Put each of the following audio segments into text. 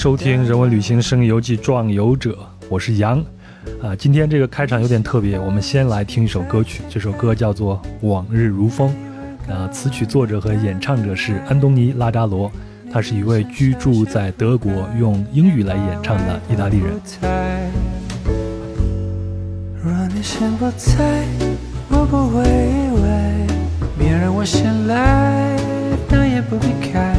收听《人文旅行声游记·壮游者》，我是杨。啊，今天这个开场有点特别，我们先来听一首歌曲，这首歌叫做《往日如风》。啊，词曲作者和演唱者是安东尼·拉扎罗，他是一位居住在德国用英语来演唱的意大利人。若你先不在，我不会以为别人我醒来，灯也不必开。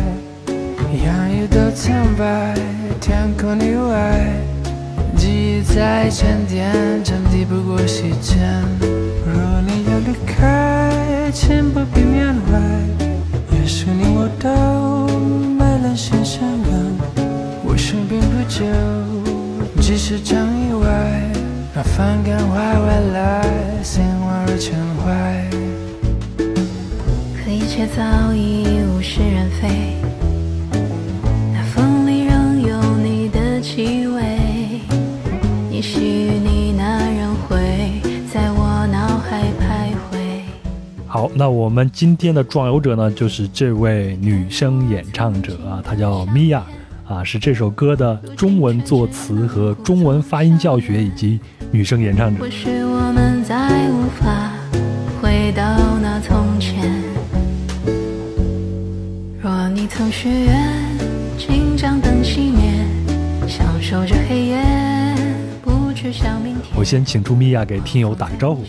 洋溢的苍白，天空以外，记忆在沉淀，真抵不过时间。若你要离开，请不必缅怀。也许你我都没能先相伴，我生病不久，只是场意外。那翻感怀未来，心万如尘怀。可一切早已物是人非。气味，也许你那人会在我脑海徘徊。好，那我们今天的壮游者呢，就是这位女生演唱者啊，她叫米娅。啊，是这首歌的中文作词和中文发音教学以及女生演唱者。或许我们再无法回到那从前。若你曾许愿，请将灯熄灭，享受这黑夜，不去想明天。我先请出米娅给听友打个招呼。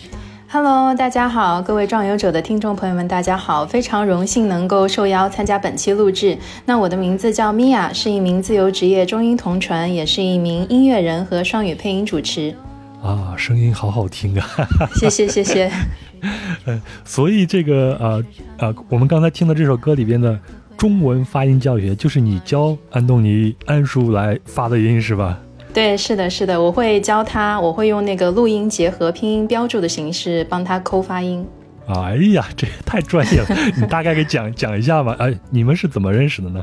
Hello，大家好，各位壮游者的听众朋友们，大家好，非常荣幸能够受邀参加本期录制。那我的名字叫米娅，是一名自由职业中英同传，也是一名音乐人和双语配音主持。啊，声音好好听啊！谢谢谢谢。呃，所以这个呃呃，我们刚才听的这首歌里边的中文发音教学，就是你教安东尼安叔来发的音是吧？对，是的，是的，我会教他，我会用那个录音结合拼音标注的形式帮他抠发音。哎呀，这也太专业了！你大概给讲讲一下吧。哎，你们是怎么认识的呢？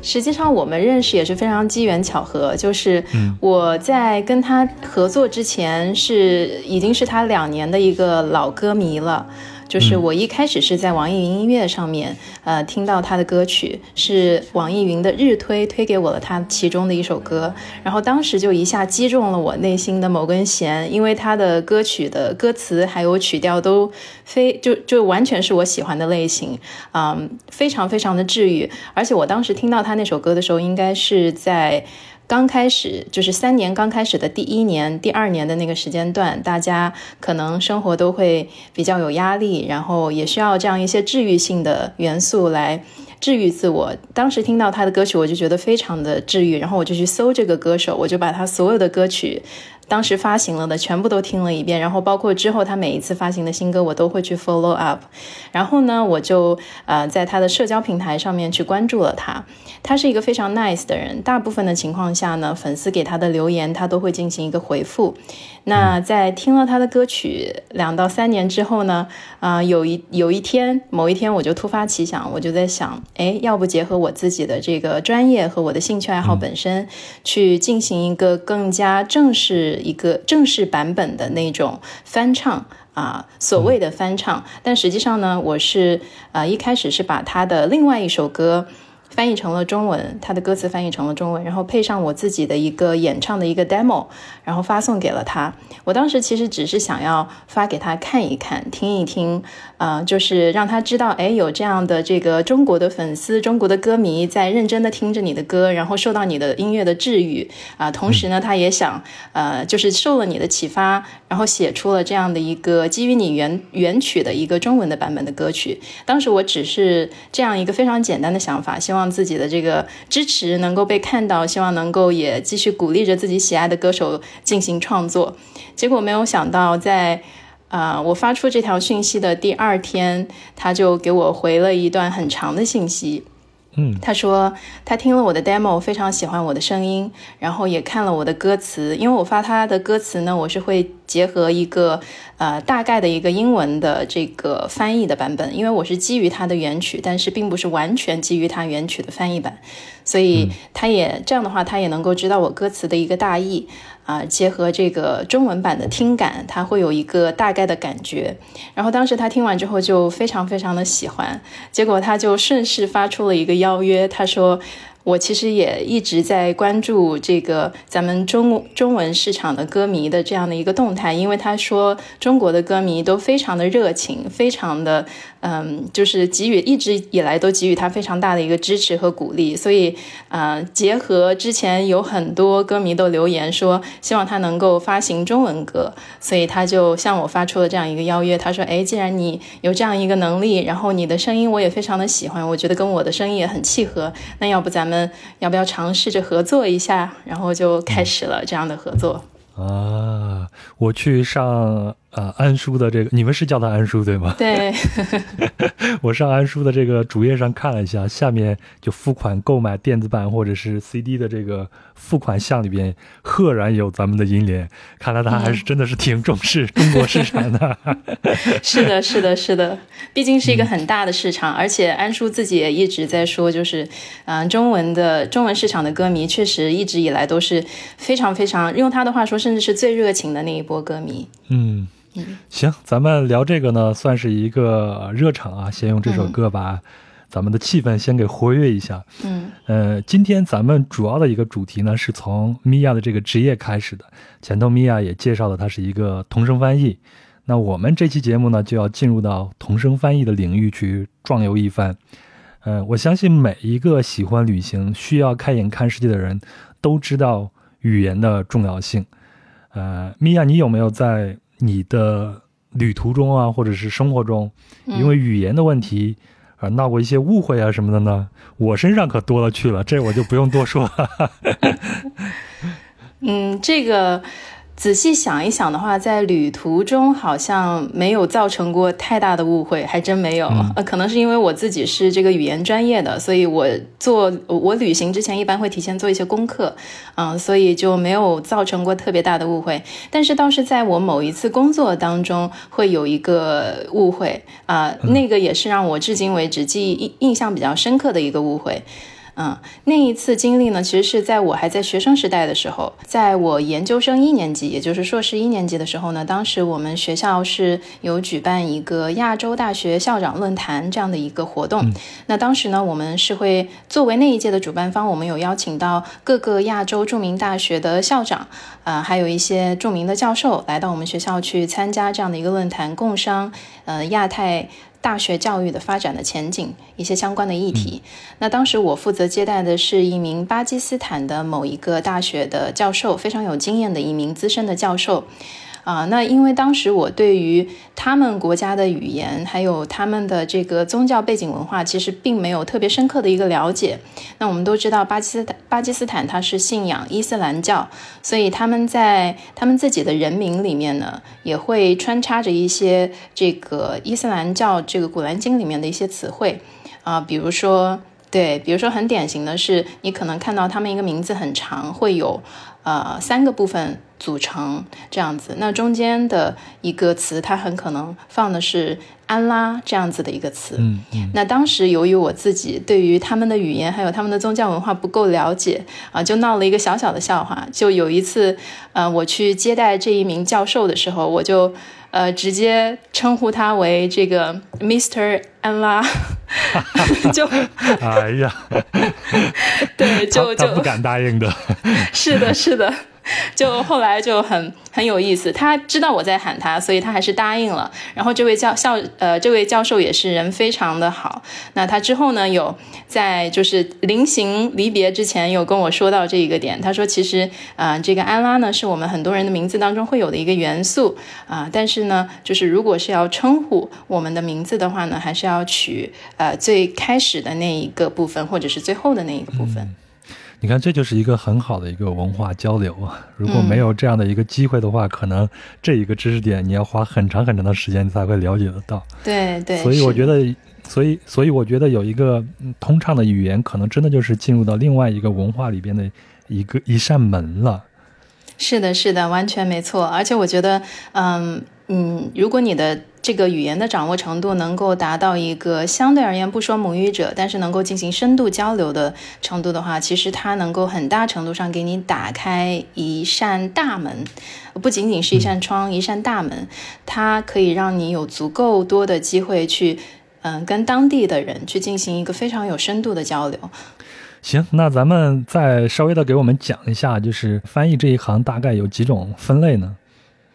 实际上我们认识也是非常机缘巧合，就是我在跟他合作之前是已经是他两年的一个老歌迷了。就是我一开始是在网易云音乐上面，呃，听到他的歌曲，是网易云的日推推给我了他其中的一首歌，然后当时就一下击中了我内心的某根弦，因为他的歌曲的歌词还有曲调都非就就完全是我喜欢的类型，嗯，非常非常的治愈，而且我当时听到他那首歌的时候，应该是在。刚开始就是三年刚开始的第一年、第二年的那个时间段，大家可能生活都会比较有压力，然后也需要这样一些治愈性的元素来治愈自我。当时听到他的歌曲，我就觉得非常的治愈，然后我就去搜这个歌手，我就把他所有的歌曲。当时发行了的全部都听了一遍，然后包括之后他每一次发行的新歌，我都会去 follow up。然后呢，我就呃在他的社交平台上面去关注了他。他是一个非常 nice 的人，大部分的情况下呢，粉丝给他的留言他都会进行一个回复。那在听了他的歌曲两到三年之后呢，啊、有一有一天某一天我就突发奇想，我就在想，哎，要不结合我自己的这个专业和我的兴趣爱好本身，去进行一个更加正式一个正式版本的那种翻唱。啊，所谓的翻唱，但实际上呢，我是呃一开始是把他的另外一首歌翻译成了中文，他的歌词翻译成了中文，然后配上我自己的一个演唱的一个 demo，然后发送给了他。我当时其实只是想要发给他看一看、听一听，呃，就是让他知道，哎，有这样的这个中国的粉丝、中国的歌迷在认真的听着你的歌，然后受到你的音乐的治愈啊、同时呢，他也想，呃，就是受了你的启发，然后写出了这样的一个基于你原原曲的一个中文的版本的歌曲。当时我只是这样一个非常简单的想法，希望自己的这个支持能够被看到，希望能够也继续鼓励着自己喜爱的歌手进行创作。结果没有想到在。啊、我发出这条讯息的第二天，他就给我回了一段很长的信息。嗯，他说他听了我的 demo，非常喜欢我的声音，然后也看了我的歌词。因为我发他的歌词呢，我是会结合一个呃大概的一个英文的这个翻译的版本，因为我是基于他的原曲，但是并不是完全基于他原曲的翻译版，所以他也这样的话，他也能够知道我歌词的一个大意。啊，结合这个中文版的听感，他会有一个大概的感觉。然后当时他听完之后就非常非常的喜欢，结果他就顺势发出了一个邀约，他说：“我其实也一直在关注这个咱们中中文市场的歌迷的这样的一个动态，因为他说中国的歌迷都非常的热情，非常的嗯，就是给予一直以来都给予他非常大的一个支持和鼓励，所以呃，结合之前有很多歌迷都留言说希望他能够发行中文歌，所以他就向我发出了这样一个邀约，他说：“哎，既然你有这样一个能力，然后你的声音我也非常的喜欢，我觉得跟我的声音也很契合，那要不咱们。”要不要尝试着合作一下？然后就开始了这样的合作啊！我去上。啊，安叔的这个，你们是叫他安叔对吗？对，我上安叔的这个主页上看了一下，下面就付款购买电子版或者是 CD 的这个付款项里边，赫然有咱们的银联，看来他还是真的是挺重视中国市场的。是的，是的，是的，毕竟是一个很大的市场，而且安叔自己也一直在说，就是，嗯，中文的中文市场的歌迷确实一直以来都是非常非常，用他的话说，甚至是最热情的那一波歌迷。嗯。行，咱们聊这个呢，算是一个热场啊。先用这首歌把咱们的气氛先给活跃一下。嗯，呃，今天咱们主要的一个主题呢，是从米娅的这个职业开始的。前头米娅也介绍了，她是一个同声翻译。那我们这期节目呢，就要进入到同声翻译的领域去壮游一番。呃，我相信每一个喜欢旅行、需要开眼看世界的人都知道语言的重要性。呃，米娅，你有没有在？你的旅途中啊，或者是生活中，因为语言的问题而闹过一些误会啊什么的呢？我身上可多了去了，这我就不用多说了。嗯，这个。仔细想一想的话，在旅途中好像没有造成过太大的误会，还真没有。呃，可能是因为我自己是这个语言专业的，所以我做我旅行之前一般会提前做一些功课，嗯，所以就没有造成过特别大的误会。但是倒是在我某一次工作当中会有一个误会啊，那个也是让我至今为止记忆印印象比较深刻的一个误会。嗯，那一次经历呢，其实是在我还在学生时代的时候，在我研究生一年级，也就是硕士一年级的时候呢，当时我们学校是有举办一个亚洲大学校长论坛这样的一个活动。那当时呢，我们是会作为那一届的主办方，我们有邀请到各个亚洲著名大学的校长，啊，还有一些著名的教授来到我们学校去参加这样的一个论坛，共商呃亚太。大学教育的发展的前景，一些相关的议题。那当时我负责接待的是一名巴基斯坦的某一个大学的教授，非常有经验的一名资深的教授。啊，那因为当时我对于他们国家的语言，还有他们的这个宗教背景文化，其实并没有特别深刻的一个了解。那我们都知道，巴基斯坦巴基斯坦它是信仰伊斯兰教，所以他们在他们自己的人民里面呢，也会穿插着一些这个伊斯兰教这个古兰经里面的一些词汇啊，比如说对，比如说很典型的是，你可能看到他们一个名字很长，会有呃三个部分。组成这样子，那中间的一个词，它很可能放的是安拉这样子的一个词。嗯嗯。那当时由于我自己对于他们的语言还有他们的宗教文化不够了解啊，就闹了一个小小的笑话。就有一次，呃，我去接待这一名教授的时候，我就呃直接称呼他为这个 Mr. 安拉，就哎呀，对，就就不敢答应的。是的，是的。就后来就很很有意思，他知道我在喊他，所以他还是答应了。然后这位教校呃，这位教授也是人非常的好。那他之后呢，有在就是临行离别之前，有跟我说到这一个点。他说，其实啊，这个安拉呢，是我们很多人的名字当中会有的一个元素啊。但是呢，就是如果是要称呼我们的名字的话呢，还是要取呃最开始的那一个部分，或者是最后的那一个部分。你看，这就是一个很好的一个文化交流啊！如果没有这样的一个机会的话，可能这一个知识点你要花很长很长的时间才会了解得到。对对。所以我觉得，所以所以我觉得有一个通畅的语言，可能真的就是进入到另外一个文化里边的一个一扇门了。是的，是的，完全没错。而且我觉得，嗯嗯，如果你的这个语言的掌握程度能够达到一个相对而言不说母语者，但是能够进行深度交流的程度的话，其实它能够很大程度上给你打开一扇大门，不仅仅是一扇窗，一扇大门，它可以让你有足够多的机会去，嗯，跟当地的人去进行一个非常有深度的交流。行，那咱们再稍微的给我们讲一下，就是翻译这一行大概有几种分类呢？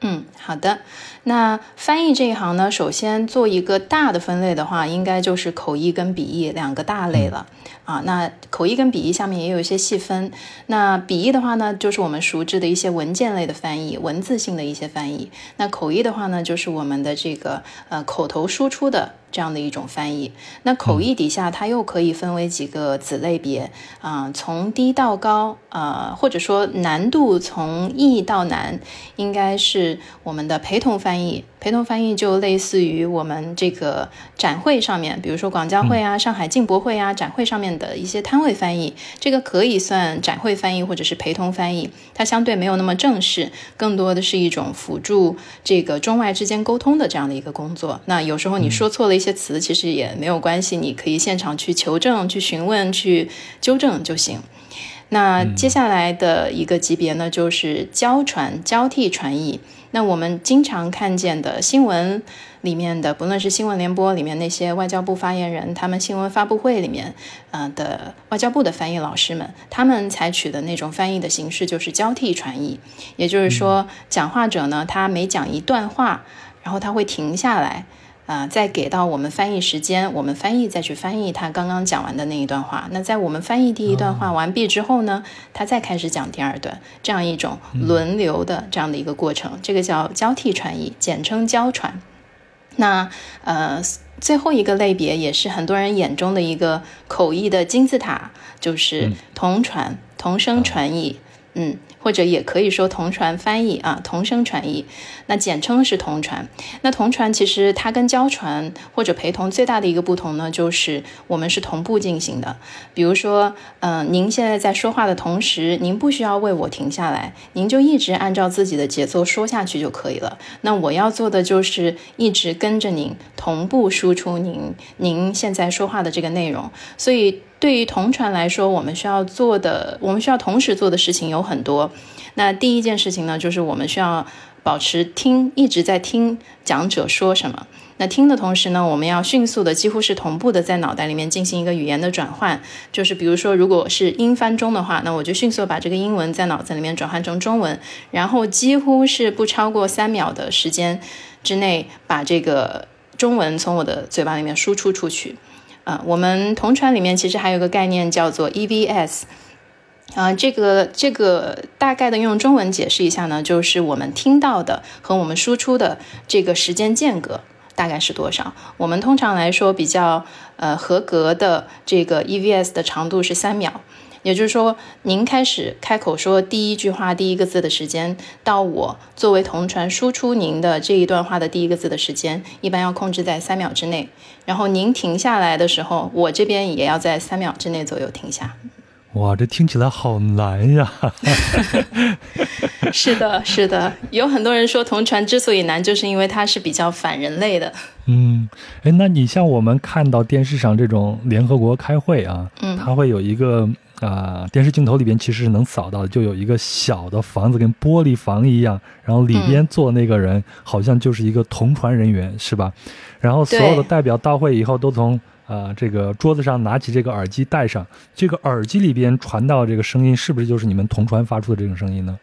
嗯，好的。那翻译这一行呢，首先做一个大的分类的话，应该就是口译跟笔译两个大类了啊。那口译跟笔译下面也有一些细分。那笔译的话呢，就是我们熟知的一些文件类的翻译，文字性的一些翻译。那口译的话呢，就是我们的这个呃口头输出的。这样的一种翻译，那口译底下它又可以分为几个子类别啊，从低到高啊，或者说难度从易到难，应该是我们的陪同翻译。陪同翻译就类似于我们这个展会上面，比如说广交会啊、上海进博会啊，展会上面的一些摊位翻译，这个可以算展会翻译或者是陪同翻译。它相对没有那么正式，更多的是一种辅助这个中外之间沟通的这样的一个工作。那有时候你说错了一些词，其实也没有关系，你可以现场去求证、去询问、去纠正就行。那接下来的一个级别呢，就是交传、交替传译。那我们经常看见的新闻里面的，不论是新闻联播里面那些外交部发言人，他们新闻发布会里面，呃的外交部的翻译老师们，他们采取的那种翻译的形式就是交替传译，也就是说，讲话者呢，他每讲一段话，然后他会停下来。啊，再给到我们翻译时间，我们翻译再去翻译他刚刚讲完的那一段话。那在我们翻译第一段话完毕之后呢，他再开始讲第二段，这样一种轮流的这样的一个过程，这个叫交替传译，简称交传。那呃，最后一个类别也是很多人眼中的一个口译的金字塔，就是同传、同声传译。嗯。或者也可以说同传翻译啊，同声传译，那简称是同传。那同传其实它跟交传或者陪同最大的一个不同呢，就是我们是同步进行的。比如说，嗯，您现在在说话的同时，您不需要为我停下来，您就一直按照自己的节奏说下去就可以了。那我要做的就是一直跟着您，同步输出您您现在说话的这个内容。所以。对于同传来说，我们需要做的，我们需要同时做的事情有很多。那第一件事情呢，就是我们需要保持听，一直在听讲者说什么。那听的同时呢，我们要迅速的，几乎是同步的，在脑袋里面进行一个语言的转换。就是比如说，如果是英翻中的话，那我就迅速把这个英文在脑子里面转换成中文，然后几乎是不超过三秒的时间之内，把这个中文从我的嘴巴里面输出出去。啊，我们同传里面其实还有个概念叫做 EVS，啊，这个这个大概的用中文解释一下呢，就是我们听到的和我们输出的这个时间间隔大概是多少？我们通常来说比较呃合格的这个 EVS 的长度是三秒。也就是说，您开始开口说第一句话第一个字的时间，到我作为同传输出您的这一段话的第一个字的时间，一般要控制在三秒之内。然后您停下来的时候，我这边也要在三秒之内左右停下。哇，这听起来好难呀！是的，是的，有很多人说同传之所以难，就是因为它是比较反人类的。嗯，哎，那你像我们看到电视上这种联合国开会啊，嗯，它会有一个。啊，电视镜头里边其实是能扫到的，就有一个小的房子，跟玻璃房一样，然后里边坐那个人好像就是一个同传人员，是吧？然后所有的代表到会以后，都从啊这个桌子上拿起这个耳机戴上，这个耳机里边传到这个声音，是不是就是你们同传发出的这种声音呢？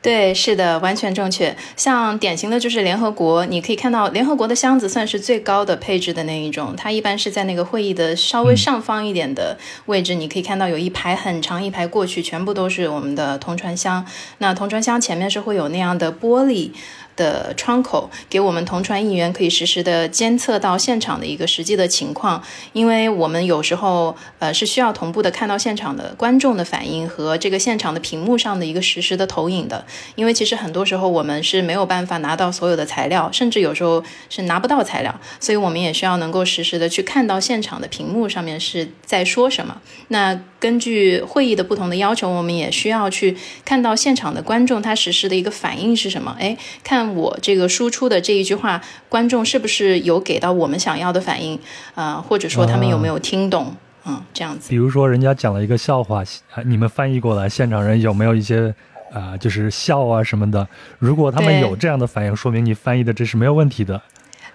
对，是的，完全正确。像典型的就是联合国，你可以看到联合国的箱子算是最高的配置的那一种，它一般是在那个会议的稍微上方一点的位置，你可以看到有一排很长一排过去，全部都是我们的同传箱。那同传箱前面是会有那样的玻璃。的窗口给我们同传议员可以实时的监测到现场的一个实际的情况，因为我们有时候呃是需要同步的看到现场的观众的反应和这个现场的屏幕上的一个实时的投影的，因为其实很多时候我们是没有办法拿到所有的材料，甚至有时候是拿不到材料，所以我们也需要能够实时的去看到现场的屏幕上面是在说什么。那根据会议的不同的要求，我们也需要去看到现场的观众他实时的一个反应是什么？哎，看我这个输出的这一句话，观众是不是有给到我们想要的反应？啊，或者说他们有没有听懂？嗯，这样子。比如说人家讲了一个笑话，你们翻译过来，现场人有没有一些啊，就是笑啊什么的？如果他们有这样的反应，说明你翻译的这是没有问题的。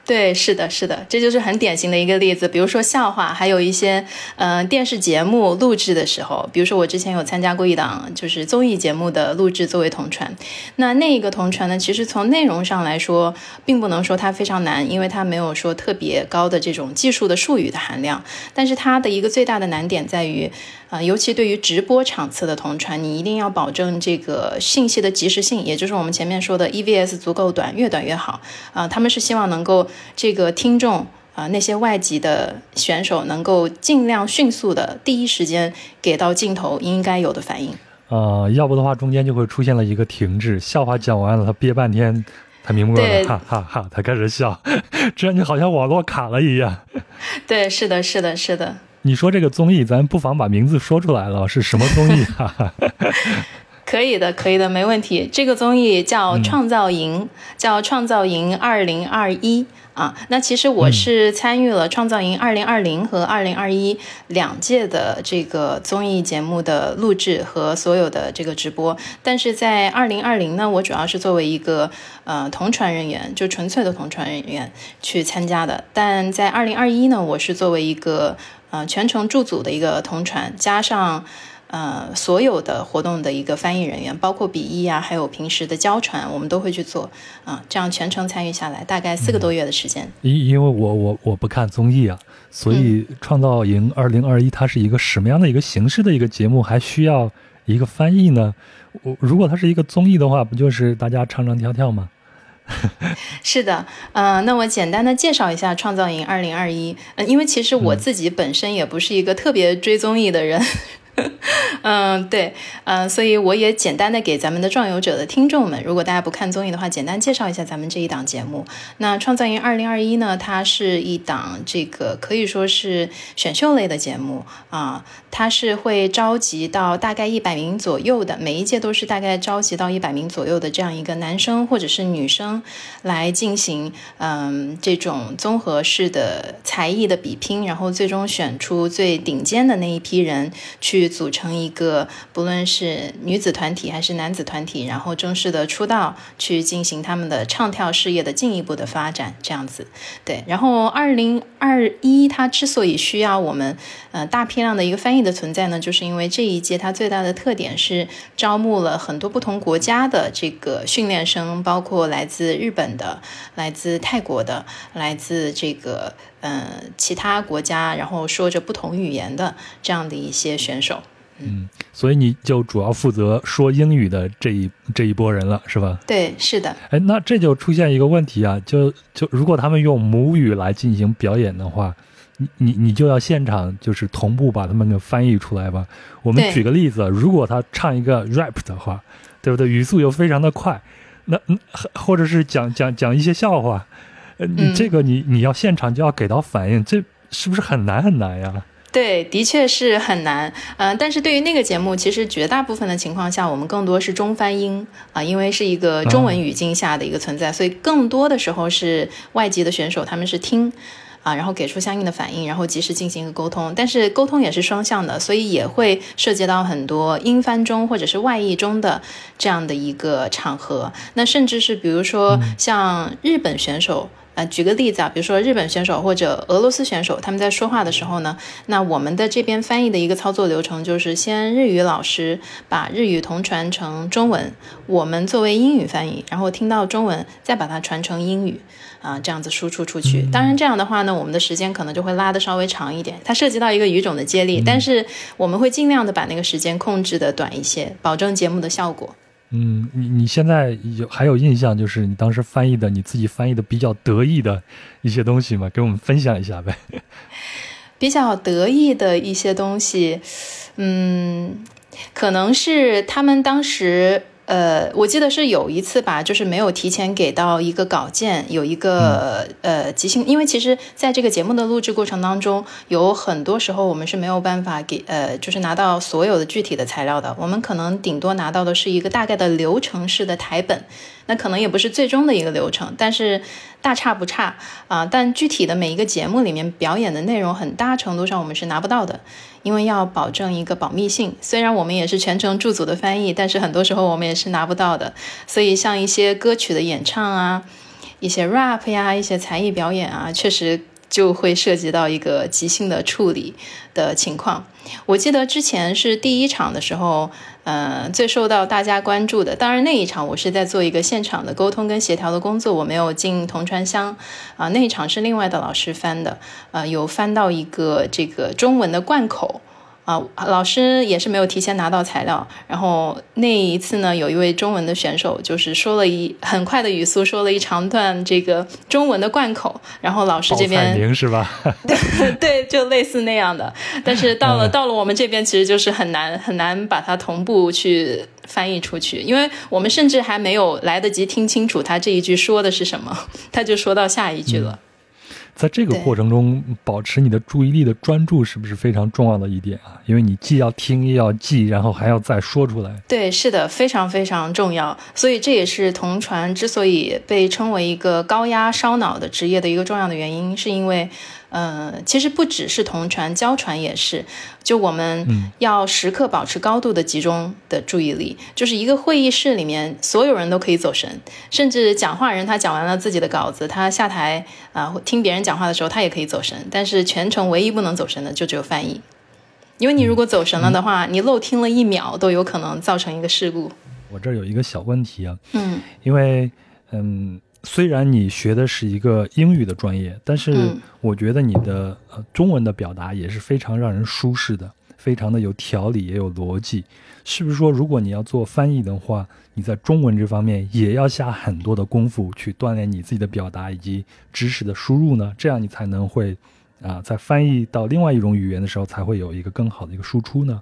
对，是的，是的，这就是很典型的一个例子。比如说笑话，还有一些嗯、呃电视节目录制的时候，比如说我之前有参加过一档就是综艺节目的录制作为同传，那那一个同传呢，其实从内容上来说，并不能说它非常难，因为它没有说特别高的这种技术的术语的含量，但是它的一个最大的难点在于。啊、尤其对于直播场次的同传，你一定要保证这个信息的及时性，也就是我们前面说的 EVS 足够短，越短越好。啊、他们是希望能够这个听众啊、那些外籍的选手能够尽量迅速的第一时间给到镜头应该有的反应。呃，要不的话中间就会出现了一个停滞，笑话讲完了，他憋半天。他明白对了，哈哈哈！他开始笑，这样就好像网络卡了一样。对，是的，是的，是的。你说这个综艺，咱不妨把名字说出来了，是什么综艺？哈哈。可以的，可以的，没问题。这个综艺叫《创造营》，叫《创造营二零二一》啊。那其实我是参与了《创造营二零二零》和二零二一两届的这个综艺节目的录制和所有的这个直播。但是在二零二零呢，我主要是作为一个呃同传人员，就纯粹的同传人员去参加的。但在二零二一呢，我是作为一个呃全程驻组的一个同传，加上。呃，所有的活动的一个翻译人员，包括笔译啊，还有平时的交传，我们都会去做啊、这样全程参与下来，大概四个多月的时间。因因为我我我不看综艺啊，所以《创造营二零二一》它是一个什么样的一个形式的一个节目，还需要一个翻译呢？我如果它是一个综艺的话，不就是大家唱唱跳跳吗？是的，呃，那我简单的介绍一下《创造营二零二一》，嗯，因为其实我自己本身也不是一个特别追综艺的人。嗯，嗯对，嗯、所以我也简单的给咱们的壮游者的听众们，如果大家不看综艺的话，简单介绍一下咱们这一档节目。那《创造营二零二一》呢，它是一档这个可以说是选秀类的节目啊，它是会召集到大概一百名左右的，每一届都是大概召集到一百名左右的这样一个男生或者是女生来进行嗯这种综合式的才艺的比拼，然后最终选出最顶尖的那一批人去组成一个不论是女子团体还是男子团体，然后正式的出道去进行他们的唱跳事业的进一步的发展，这样子。对，然后二零二一它之所以需要我们呃大批量的一个翻译的存在呢，就是因为这一届它最大的特点是招募了很多不同国家的这个训练生，包括来自日本的、来自泰国的、来自这个呃其他国家，然后说着不同语言的这样的一些选手。嗯所以你就主要负责说英语的这一这一波人了，是吧？对，是的，哎，那这就出现一个问题啊，就就如果他们用母语来进行表演的话，你你你就要现场就是同步把他们给翻译出来吧。我们举个例子，如果他唱一个 rap 的话，对不对？语速又非常的快，那嗯，或者是讲讲讲一些笑话，呃，你嗯这个你你要现场就要给到反应，这是不是很难很难呀？对，的确是很难。嗯、但是对于那个节目，其实绝大部分的情况下，我们更多是中翻英啊、因为是一个中文语境下的一个存在，所以更多的时候是外籍的选手他们是听。啊，然后给出相应的反应，然后及时进行一个沟通。但是沟通也是双向的，所以也会涉及到很多英翻中或者是外译中的这样的一个场合。那甚至是比如说像日本选手。呃，举个例子啊，比如说日本选手或者俄罗斯选手，他们在说话的时候呢，那我们的这边翻译的一个操作流程就是，先日语老师把日语同传成中文，我们作为英语翻译，然后听到中文再把它传成英语，啊、这样子输出出去。当然这样的话呢，我们的时间可能就会拉的稍微长一点，它涉及到一个语种的接力，但是我们会尽量的把那个时间控制的短一些，保证节目的效果。嗯，你你现在有还有印象，就是你当时翻译的你自己翻译的比较得意的一些东西吗？给我们分享一下呗。比较得意的一些东西，嗯，可能是他们当时。呃，我记得是有一次吧，就是没有提前给到一个稿件，有一个、呃即兴，因为其实在这个节目的录制过程当中，有很多时候我们是没有办法给呃，就是拿到所有的具体的材料的，我们可能顶多拿到的是一个大概的流程式的台本，那可能也不是最终的一个流程，但是大差不差啊、但具体的每一个节目里面表演的内容，很大程度上我们是拿不到的，因为要保证一个保密性。虽然我们也是全程驻组的翻译，但是很多时候我们也是拿不到的。所以像一些歌曲的演唱啊。一些 rap 呀，一些才艺表演啊，确实就会涉及到一个即兴的处理的情况。我记得之前是第一场的时候，呃，最受到大家关注的，当然那一场我是在做一个现场的沟通跟协调的工作，我没有进铜川乡啊，那一场是另外的老师翻的，呃，有翻到一个这个中文的贯口。啊，老师也是没有提前拿到材料，然后那一次呢，有一位中文的选手，就是说了一很快的语速，说了一长段这个中文的贯口，然后老师这边是吧？对，就类似那样的。但是到了到了我们这边，其实就是很难很难把它同步去翻译出去，因为我们甚至还没有来得及听清楚他这一句说的是什么，他就说到下一句了。在这个过程中，保持你的注意力的专注是不是非常重要的一点啊？因为你既要听，又要记，然后还要再说出来。对，是的，非常非常重要。所以这也是同传之所以被称为一个高压烧脑的职业的一个重要的原因，是因为。呃，其实不只是同传，交传也是。就我们要时刻保持高度的集中的注意力。就是一个会议室里面，所有人都可以走神，甚至讲话人他讲完了自己的稿子，他下台啊听别人讲话的时候，他也可以走神。但是全程唯一不能走神的就只有翻译，因为你如果走神了的话，你漏听了一秒都有可能造成一个事故。我这儿有一个小问题啊，嗯，因为嗯。虽然你学的是一个英语的专业，但是我觉得你的呃中文的表达也是非常让人舒适的，非常的有条理，也有逻辑。是不是说，如果你要做翻译的话，你在中文这方面也要下很多的功夫去锻炼你自己的表达以及知识的输入呢？这样你才能会啊，在翻译到另外一种语言的时候，才会有一个更好的一个输出呢？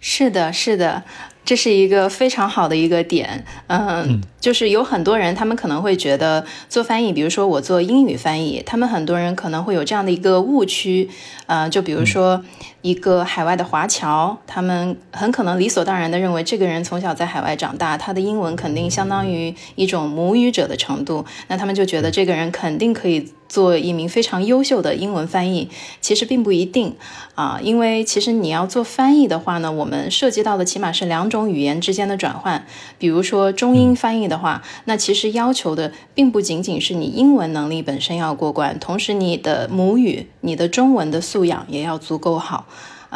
是的，是的。这是一个非常好的一个点，嗯，就是有很多人，他们可能会觉得做翻译，比如说我做英语翻译，他们很多人可能会有这样的一个误区，呃，就比如说一个海外的华侨，他们很可能理所当然的认为这个人从小在海外长大，他的英文肯定相当于一种母语者的程度，那他们就觉得这个人肯定可以做一名非常优秀的英文翻译，其实并不一定啊，因为其实你要做翻译的话呢，我们涉及到的起码是两种。种语言之间的转换，比如说中英翻译的话，那其实要求的并不仅仅是你英文能力本身要过关，同时你的母语、你的中文的素养也要足够好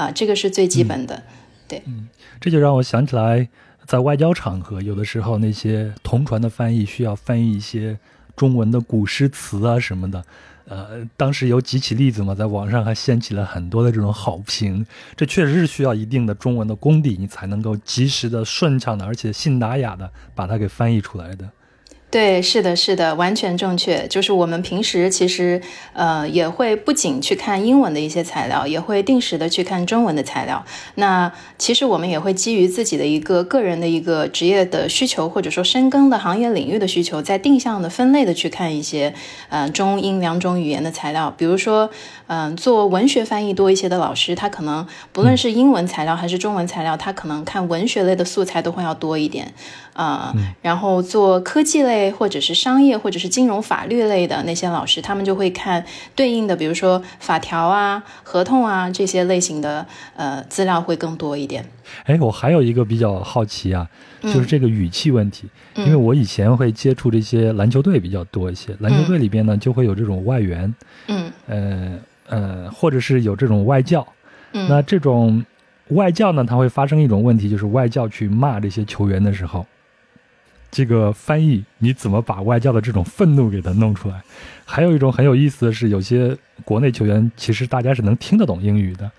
啊，这个是最基本的。对，嗯，这就让我想起来，在外交场合，有的时候那些同传的翻译需要翻译一些中文的古诗词啊什么的。呃，当时有几起例子嘛，在网上还掀起了很多的这种好评。这确实是需要一定的中文的功底，你才能够及时的、顺畅的，而且信达雅的把它给翻译出来的。对，是的，是的，完全正确。就是我们平时其实，呃，也会不仅去看英文的一些材料，也会定时的去看中文的材料。那其实我们也会基于自己的一个个人的一个职业的需求，或者说深耕的行业领域的需求，在定向的分类的去看一些，呃，中英两种语言的材料。比如说，嗯，做文学翻译多一些的老师，他可能不论是英文材料还是中文材料，他可能看文学类的素材都会要多一点。啊，然后做科技类或者是商业或者是金融法律类的那些老师，他们就会看对应的，比如说法条啊、合同啊这些类型的呃资料会更多一点。哎，我还有一个比较好奇啊，就是这个语气问题，因为我以前会接触这些篮球队比较多一些，篮球队里边呢就会有这种外援，嗯，呃呃，或者是有这种外教，那这种外教呢，它会发生一种问题，就是外教去骂这些球员的时候。这个翻译你怎么把外教的这种愤怒给他弄出来？还有一种很有意思的是，有些国内球员其实大家是能听得懂英语的，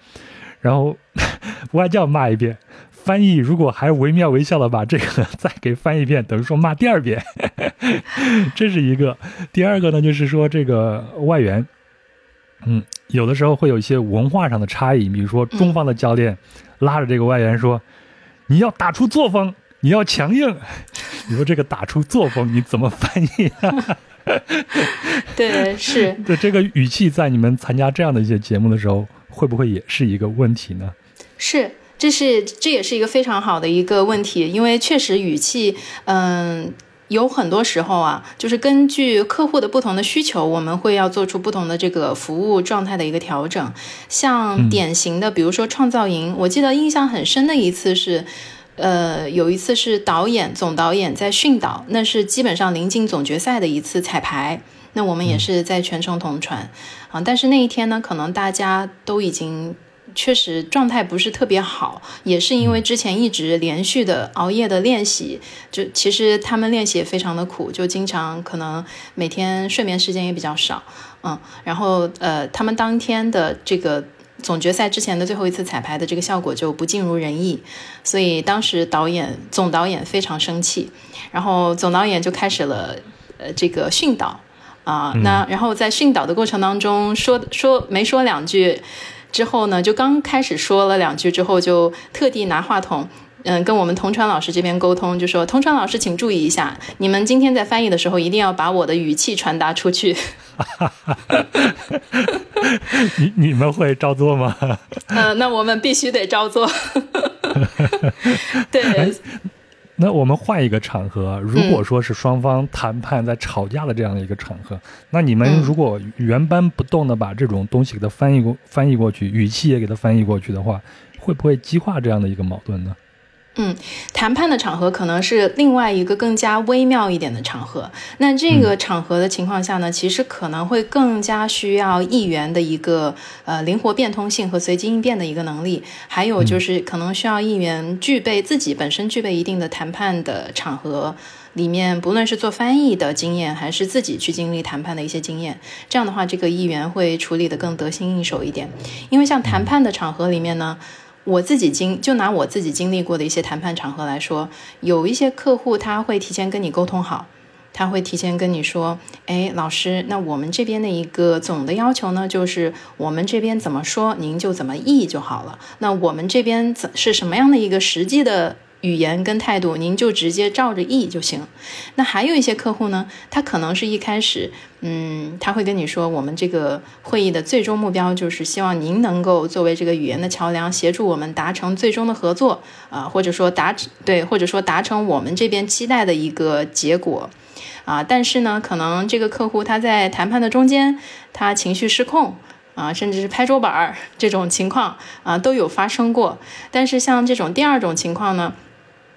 然后 外教骂一遍，翻译如果还惟妙惟肖的把这个再给翻一遍，等于说骂第二遍，这是一个。第二个呢，就是说这个外援，嗯，有的时候会有一些文化上的差异，比如说中方的教练拉着这个外援说：“你要打出作风。”你要强硬，你说这个打出作风，你怎么翻译？对，是。对 这个语气，在你们参加这样的一些节目的时候，会不会也是一个问题呢？是，这是这也是一个非常好的一个问题，因为确实语气，嗯，有很多时候啊，就是根据客户的不同的需求，我们会要做出不同的这个服务状态的一个调整。像典型的，比如说创造营，我记得印象很深的一次是。呃，有一次是导演总导演在训导，那是基本上临近总决赛的一次彩排。那我们也是在全程同传啊，但是那一天呢，可能大家都已经确实状态不是特别好，也是因为之前一直连续的熬夜的练习，就其实他们练习也非常的苦，就经常可能每天睡眠时间也比较少，嗯，然后呃，他们当天的这个总决赛之前的最后一次彩排的这个效果就不尽如人意，所以当时导演总导演非常生气，然后总导演就开始了呃这个训导。啊，那然后在训导的过程当中，说说没说两句，之后呢，就刚开始说了两句之后，就特地拿话筒，嗯，跟我们同传老师这边沟通，就说同传老师，请注意一下，你们今天在翻译的时候，一定要把我的语气传达出去。你你们会照做吗？呃，那我们必须得照做。对。那我们换一个场合，如果说是双方谈判在吵架的这样的一个场合，那你们如果原班不动的把这种东西给它翻译过翻译过去，语气也给它翻译过去的话，会不会激化这样的一个矛盾呢？嗯，谈判的场合可能是另外一个更加微妙一点的场合。那这个场合的情况下呢，其实可能会更加需要议员的一个呃灵活变通性和随机应变的一个能力，还有就是可能需要议员具备自己本身具备一定的谈判的场合里面，不论是做翻译的经验，还是自己去经历谈判的一些经验。这样的话，这个议员会处理的更得心应手一点。因为像谈判的场合里面呢。我自己经就拿我自己经历过的一些谈判场合来说，有一些客户他会提前跟你沟通好，他会提前跟你说，哎，老师，那我们这边的一个总的要求呢，就是我们这边怎么说，您就怎么议就好了。那我们这边怎是什么样的一个实际的？语言跟态度，您就直接照着译就行。那还有一些客户呢，他可能是一开始，嗯，他会跟你说，我们这个会议的最终目标就是希望您能够作为这个语言的桥梁，协助我们达成最终的合作啊，或者说达对，或者说达成我们这边期待的一个结果啊。但是呢，可能这个客户他在谈判的中间，他情绪失控。啊，甚至是拍桌板儿这种情况啊，都有发生过。但是像这种第二种情况呢？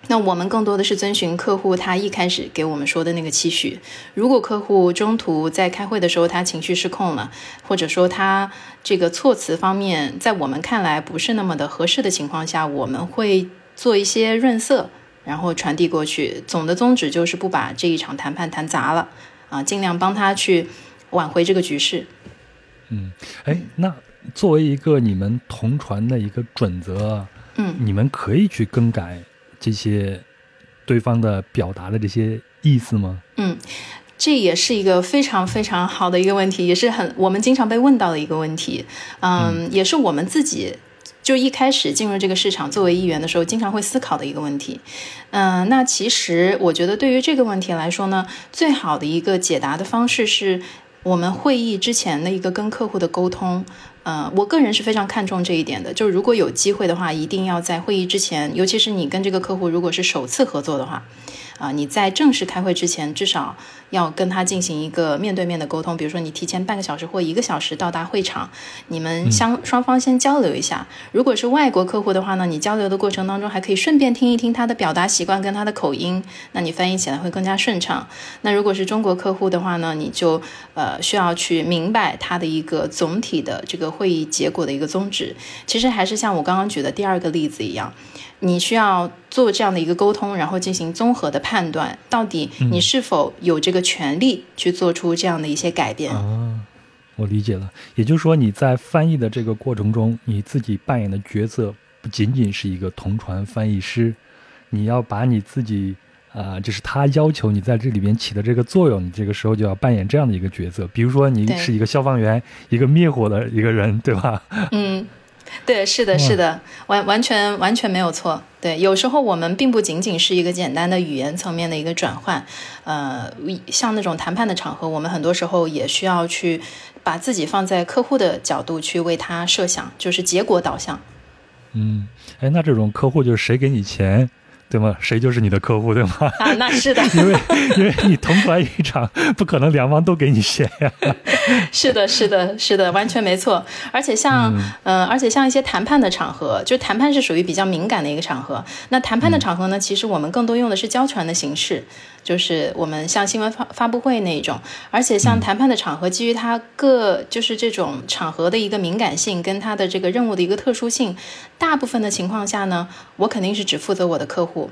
那我们更多的是遵循客户他一开始给我们说的那个期许。如果客户中途在开会的时候他情绪失控了，或者说他这个措辞方面在我们看来不是那么的合适的情况下，我们会做一些润色，然后传递过去。总的宗旨就是不把这一场谈判谈砸了啊，尽量帮他去挽回这个局势。嗯，哎，那作为一个你们同传的一个准则，嗯，你们可以去更改。这些对方的表达的这些意思吗？嗯，这也是一个非常非常好的一个问题，也是很我们经常被问到的一个问题。嗯，也是我们自己就一开始进入这个市场作为议员的时候，经常会思考的一个问题。嗯，那其实我觉得对于这个问题来说呢，最好的一个解答的方式是我们会议之前的一个跟客户的沟通。嗯，我个人是非常看重这一点的。就如果有机会的话，一定要在会议之前，尤其是你跟这个客户如果是首次合作的话。啊，你在正式开会之前，至少要跟他进行一个面对面的沟通。比如说，你提前半个小时或一个小时到达会场，你们相双方先交流一下。如果是外国客户的话呢，你交流的过程当中还可以顺便听一听他的表达习惯跟他的口音，那你翻译起来会更加顺畅。那如果是中国客户的话呢，你就呃需要去明白他的一个总体的这个会议结果的一个宗旨。其实还是像我刚刚举的第二个例子一样。你需要做这样的一个沟通，然后进行综合的判断，到底你是否有这个权利去做出这样的一些改变啊？我理解了，也就是说你在翻译的这个过程中，你自己扮演的角色不仅仅是一个同传翻译师，你要把你自己啊，就是他要求你在这里边起的这个作用，你这个时候就要扮演这样的一个角色。比如说你是一个消防员，一个灭火的一个人，对吧？嗯。对，是的，是的，完完全完全没有错。对，有时候我们并不仅仅是一个简单的语言层面的一个转换，呃，像那种谈判的场合，我们很多时候也需要去把自己放在客户的角度去为他设想，就是结果导向。嗯，哎，那这种客户就是谁给你钱？对吗？谁就是你的客户，对吗？啊，那是的，因为因为你同船一场，不可能两方都给你写呀。是的，是的，是的，完全没错。而且像，嗯，而且像一些谈判的场合，就谈判是属于比较敏感的一个场合。那谈判的场合呢，其实我们更多用的是交传的形式，就是我们像新闻发发布会那一种。而且像谈判的场合，基于它各就是这种场合的一个敏感性跟它的这个任务的一个特殊性，大部分的情况下呢，我肯定是只负责我的客户，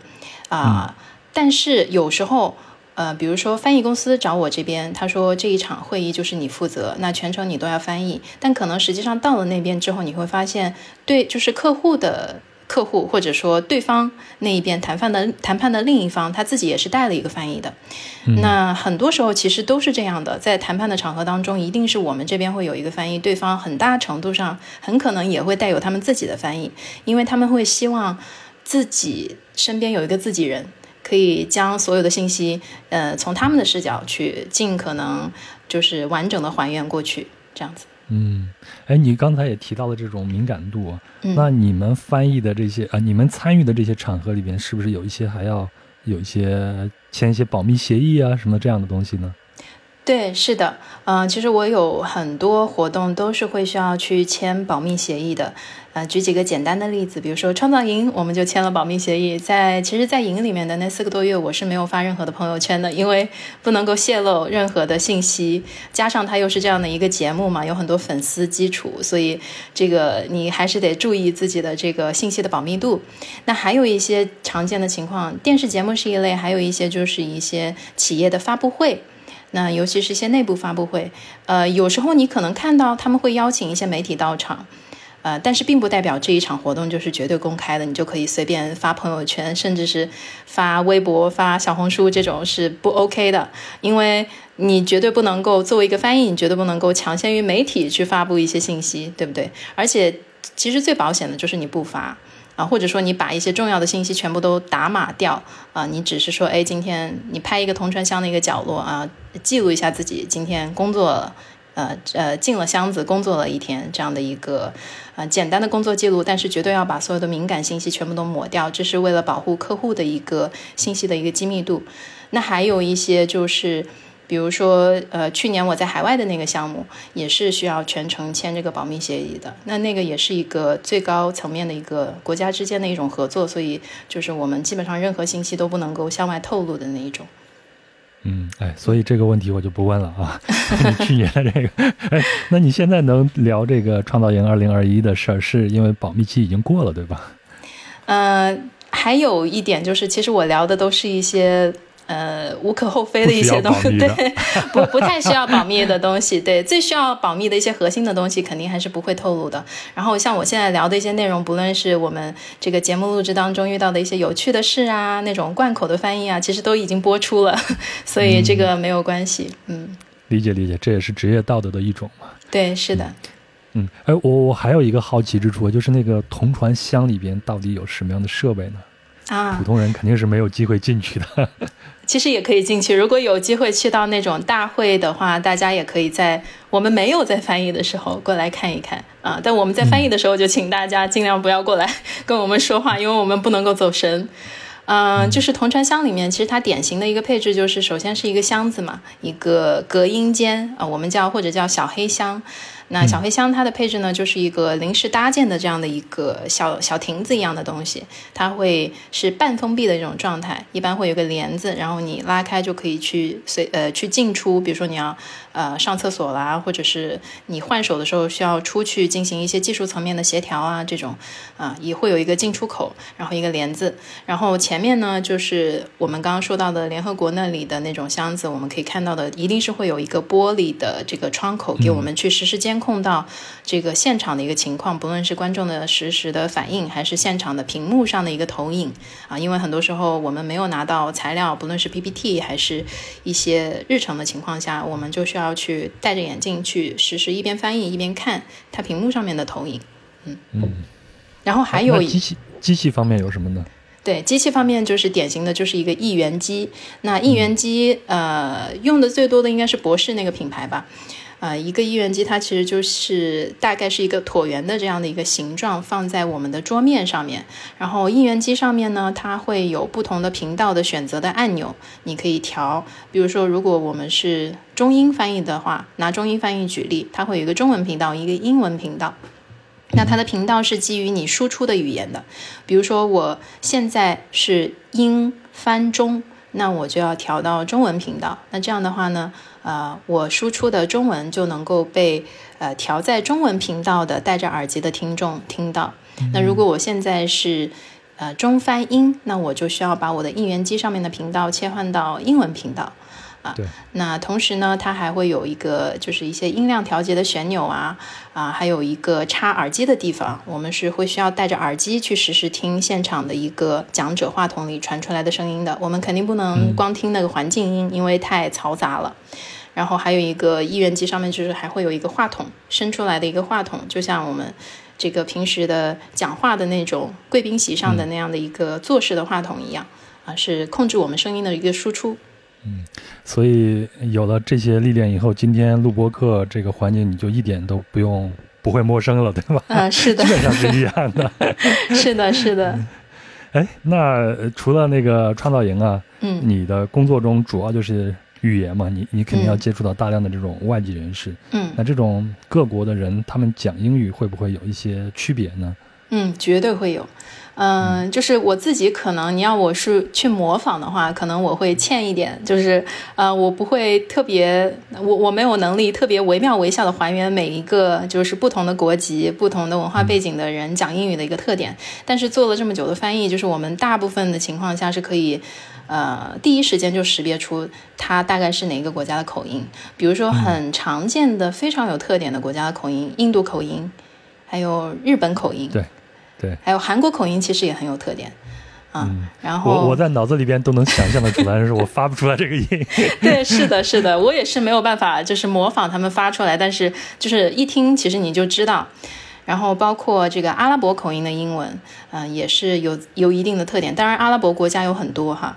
啊，但是有时候。呃，比如说翻译公司找我这边，他说这一场会议就是你负责，那全程你都要翻译。但可能实际上到了那边之后，你会发现，对，就是客户的客户或者说对方那一边谈判的谈判的另一方，他自己也是带了一个翻译的。那很多时候其实都是这样的，在谈判的场合当中，一定是我们这边会有一个翻译，对方很大程度上很可能也会带有他们自己的翻译，因为他们会希望自己身边有一个自己人。可以将所有的信息，呃，从他们的视角去尽可能就是完整的还原过去，这样子。嗯，哎，你刚才也提到了这种敏感度，那你们翻译的这些啊，你们参与的这些场合里边，是不是有一些还要有一些签一些保密协议啊什么这样的东西呢？对，是的，嗯，其实我有很多活动都是会需要去签保密协议的。呃，举几个简单的例子，比如说创造营，我们就签了保密协议。在其实，在营里面的那四个多月，我是没有发任何的朋友圈的，因为不能够泄露任何的信息。加上它又是这样的一个节目嘛，有很多粉丝基础，所以这个你还是得注意自己的这个信息的保密度。那还有一些常见的情况，电视节目是一类，还有一些就是一些企业的发布会。那尤其是一些内部发布会，呃，有时候你可能看到他们会邀请一些媒体到场，呃，但是并不代表这一场活动就是绝对公开的，你就可以随便发朋友圈，甚至是发微博、发小红书这种是不 OK 的，因为你绝对不能够作为一个翻译，你绝对不能够抢先于媒体去发布一些信息，对不对？而且其实最保险的就是你不发。啊，或者说你把一些重要的信息全部都打码掉啊，你只是说，哎，今天你拍一个铜川乡的一个角落啊，记录一下自己今天工作，呃呃，进了箱子工作了一天这样的一个啊简单的工作记录，但是绝对要把所有的敏感信息全部都抹掉，这是为了保护客户的一个信息的一个机密度。那还有一些就是。比如说，呃，去年我在海外的那个项目，也是需要全程签这个保密协议的。那那个也是一个最高层面的一个国家之间的一种合作，所以就是我们基本上任何信息都不能够向外透露的那一种。嗯，哎，所以这个问题我就不问了啊。去年的这个，哎，那你现在能聊这个创造营二零二一的事儿，是因为保密期已经过了，对吧？呃，还有一点就是，其实我聊的都是一些。呃，无可厚非的一些东西，对，不不太需要保密的东西，对，最需要保密的一些核心的东西，肯定还是不会透露的。然后像我现在聊的一些内容，不论是我们这个节目录制当中遇到的一些有趣的事啊，那种贯口的翻译啊，其实都已经播出了，所以这个没有关系。嗯，理解理解，这也是职业道德的一种嘛。对，是的。嗯，哎，我我还有一个好奇之处，就是那个同船箱里边到底有什么样的设备呢？啊，普通人肯定是没有机会进去的。其实也可以进去，如果有机会去到那种大会的话，大家也可以在我们没有在翻译的时候过来看一看啊。但我们在翻译的时候，就请大家尽量不要过来跟我们说话，因为我们不能够走神。嗯，就是同传箱里面，其实它典型的一个配置就是，首先是一个箱子嘛，一个隔音间啊，我们叫或者叫小黑箱。那小黑箱它的配置呢，就是一个临时搭建的这样的一个小小亭子一样的东西，它会是半封闭的这种状态，一般会有个帘子，然后你拉开就可以去随呃去进出，比如说你要呃上厕所啦，或者是你换手的时候需要出去进行一些技术层面的协调啊，这种啊也会有一个进出口，然后一个帘子，然后前面呢就是我们刚刚说到的联合国那里的那种箱子，我们可以看到的一定是会有一个玻璃的这个窗口给我们去实时监。控到这个现场的一个情况，不论是观众的实时的反应，还是现场的屏幕上的一个投影啊，因为很多时候我们没有拿到材料，不论是 PPT 还是一些日程的情况下，我们就需要去戴着眼镜去实时一边翻译一边看它屏幕上面的投影。嗯嗯，然后还有机器机器方面有什么呢？对机器方面，就是典型的就是一个一元机。那一元机呃用的最多的应该是博士那个品牌吧。啊，一个亿元机它其实就是大概是一个椭圆的这样的一个形状，放在我们的桌面上面。然后亿元机上面呢，它会有不同的频道的选择的按钮，你可以调。比如说，如果我们是中英翻译的话，拿中英翻译举例，它会有一个中文频道，一个英文频道。那它的频道是基于你输出的语言的。比如说，我现在是英翻中，那我就要调到中文频道。那这样的话呢？呃，我输出的中文就能够被呃调在中文频道的戴着耳机的听众听到。那如果我现在是呃中翻英，那我就需要把我的应援机上面的频道切换到英文频道。啊，对。那同时呢，它还会有一个就是一些音量调节的旋钮啊啊，还有一个插耳机的地方。我们是会需要戴着耳机去实时听现场的一个讲者话筒里传出来的声音的。我们肯定不能光听那个环境音，因为太嘈杂了。然后还有一个艺人机上面就是还会有一个话筒伸出来的一个话筒，就像我们这个平时的讲话的那种贵宾席上的那样的一个坐式的话筒一样啊，是控制我们声音的一个输出。嗯，所以有了这些历练以后，今天录播课这个环境你就一点都不用不会陌生了，对吧？啊，是的，基本上是一样的。是的，是的。哎，那除了那个创造营啊，嗯，你的工作中主要就是语言嘛？你你肯定要接触到大量的这种外籍人士。嗯，那这种各国的人，他们讲英语会不会有一些区别呢？嗯，绝对会有。嗯，就是我自己可能，你要我是去模仿的话，可能我会欠一点，就是呃，我不会特别，我我没有能力特别惟妙惟肖的还原每一个就是不同的国籍、不同的文化背景的人讲英语的一个特点。但是做了这么久的翻译，就是我们大部分的情况下是可以，呃，第一时间就识别出它大概是哪个国家的口音。比如说很常见的、非常有特点的国家的口音，印度口音，还有日本口音。对。对，还有韩国口音其实也很有特点，啊，然后我我在脑子里边都能想象的出来，但是我发不出来这个音。对，是的，是的，我也是没有办法，就是模仿他们发出来，但是就是一听，其实你就知道。然后包括这个阿拉伯口音的英文，嗯，也是有有一定的特点。当然，阿拉伯国家有很多哈，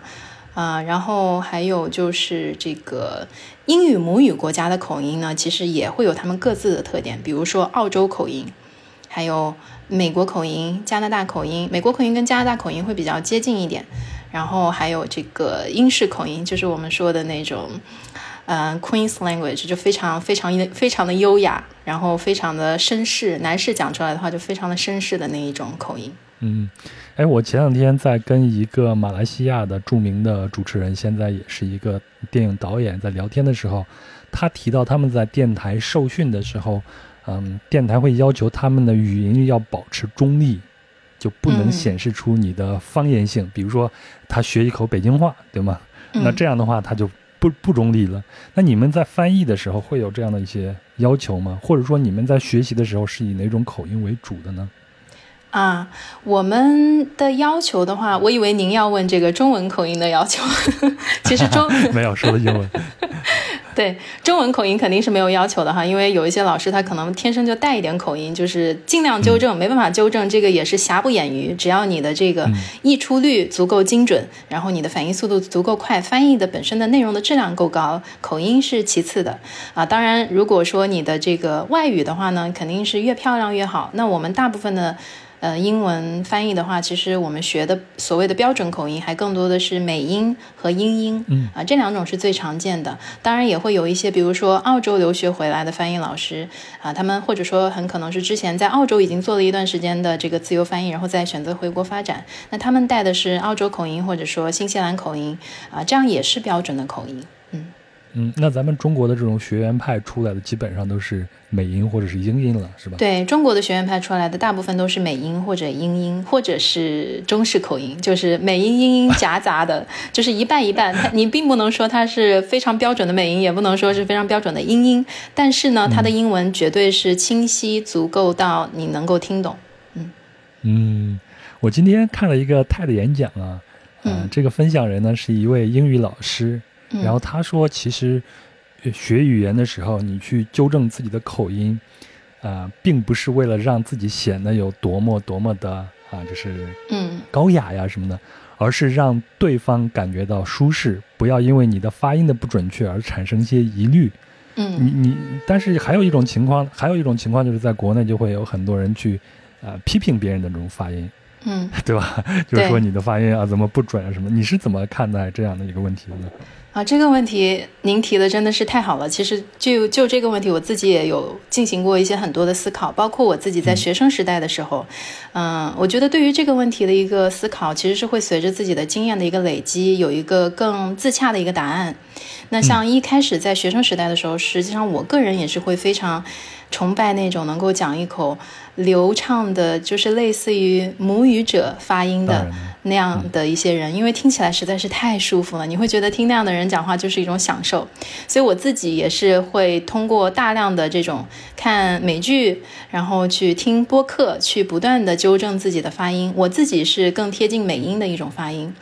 啊，然后还有就是这个英语母语国家的口音呢，其实也会有他们各自的特点，比如说澳洲口音，还有。美国口音、加拿大口音，美国口音跟加拿大口音会比较接近一点，然后还有这个英式口音，就是我们说的那种，嗯，Queen's language 就非常非常非常的优雅，然后非常的绅士，男士讲出来的话就非常的绅士的那一种口音。嗯，哎，我前两天在跟一个马来西亚的著名的主持人，现在也是一个电影导演，在聊天的时候，他提到他们在电台受训的时候。嗯，电台会要求他们的语音要保持中立，就不能显示出你的方言性。比如说，他学一口北京话，对吗？那这样的话，他就不不中立了。那你们在翻译的时候会有这样的一些要求吗？或者说，你们在学习的时候是以哪种口音为主的呢？啊，我们的要求的话，我以为您要问这个中文口音的要求，其实中 没有说的英文。对中文口音肯定是没有要求的哈，因为有一些老师他可能天生就带一点口音，就是尽量纠正，没办法纠正，这个也是瑕不掩瑜。只要你的这个译出率足够精准，然后你的反应速度足够快，翻译的本身的内容的质量够高，口音是其次的啊。当然，如果说你的这个外语的话呢，肯定是越漂亮越好。那我们大部分的。呃，英文翻译的话，其实我们学的所谓的标准口音，还更多的是美音和英音，嗯。啊，这两种是最常见的。当然也会有一些，比如说澳洲留学回来的翻译老师啊，他们或者说很可能是之前在澳洲已经做了一段时间的这个自由翻译，然后再选择回国发展，那他们带的是澳洲口音或者说新西兰口音啊，这样也是标准的口音，嗯。嗯，那咱们中国的这种学院派出来的，基本上都是美音或者是英音了，是吧？对，中国的学院派出来的大部分都是美音或者英音，或者是中式口音，就是美音英音夹杂的，就是一半一半。它你并不能说它是非常标准的美音，也不能说是非常标准的英音，但是呢，它的英文绝对是清晰足够到你能够听懂。嗯嗯，我今天看了一个泰的演讲啊，嗯，这个分享人呢是一位英语老师。然后他说，其实学语言的时候，你去纠正自己的口音，啊，并不是为了让自己显得有多么多么的啊，就是嗯高雅呀什么的，而是让对方感觉到舒适，不要因为你的发音的不准确而产生一些疑虑。嗯，你你，但是还有一种情况，还有一种情况就是在国内就会有很多人去，呃，批评别人的这种发音，嗯，对吧？就是说你的发音啊怎么不准啊什么？你是怎么看待这样的一个问题的呢？啊，这个问题您提的真的是太好了。其实就就这个问题，我自己也有进行过一些很多的思考，包括我自己在学生时代的时候，嗯，我觉得对于这个问题的一个思考，其实是会随着自己的经验的一个累积，有一个更自洽的一个答案。那像一开始在学生时代的时候，实际上我个人也是会非常崇拜那种能够讲一口流畅的，就是类似于母语者发音的那样的一些人，因为听起来实在是太舒服了，你会觉得听那样的人讲话就是一种享受。所以我自己也是会通过大量的这种看美剧，然后去听播客，去不断的纠正自己的发音。我自己是更贴近美音的一种发音。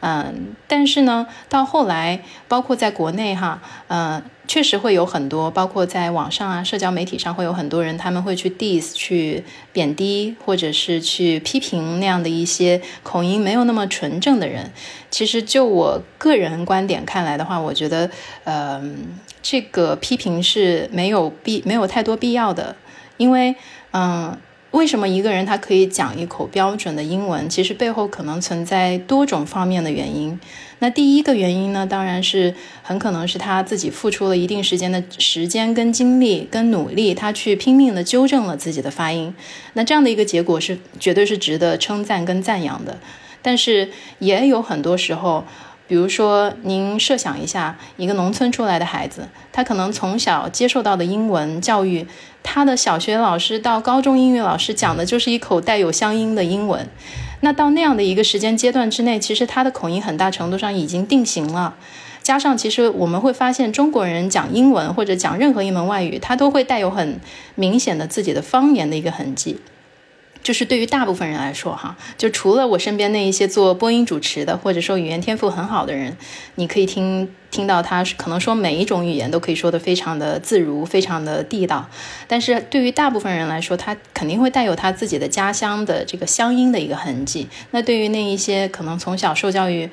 嗯，但是呢，到后来，包括在国内哈，嗯，确实会有很多，包括在网上啊，社交媒体上会有很多人，他们会去 diss、去贬低，或者是去批评那样的一些口音没有那么纯正的人。其实就我个人观点看来的话，我觉得，嗯，这个批评是没有必没有太多必要的，因为，嗯。为什么一个人他可以讲一口标准的英文？其实背后可能存在多种方面的原因。那第一个原因呢，当然是很可能是他自己付出了一定时间的时间跟精力跟努力，他去拼命的纠正了自己的发音。那这样的一个结果是绝对是值得称赞跟赞扬的。但是也有很多时候。比如说，您设想一下，一个农村出来的孩子，他可能从小接受到的英文教育，他的小学老师到高中英语老师讲的就是一口带有乡音的英文。那到那样的一个时间阶段之内，其实他的口音很大程度上已经定型了。加上，其实我们会发现，中国人讲英文或者讲任何一门外语，他都会带有很明显的自己的方言的一个痕迹。就是对于大部分人来说，哈，就除了我身边那一些做播音主持的，或者说语言天赋很好的人，你可以听听到他可能说每一种语言都可以说得非常的自如，非常的地道。但是对于大部分人来说，他肯定会带有他自己的家乡的这个乡音的一个痕迹。那对于那一些可能从小受教育，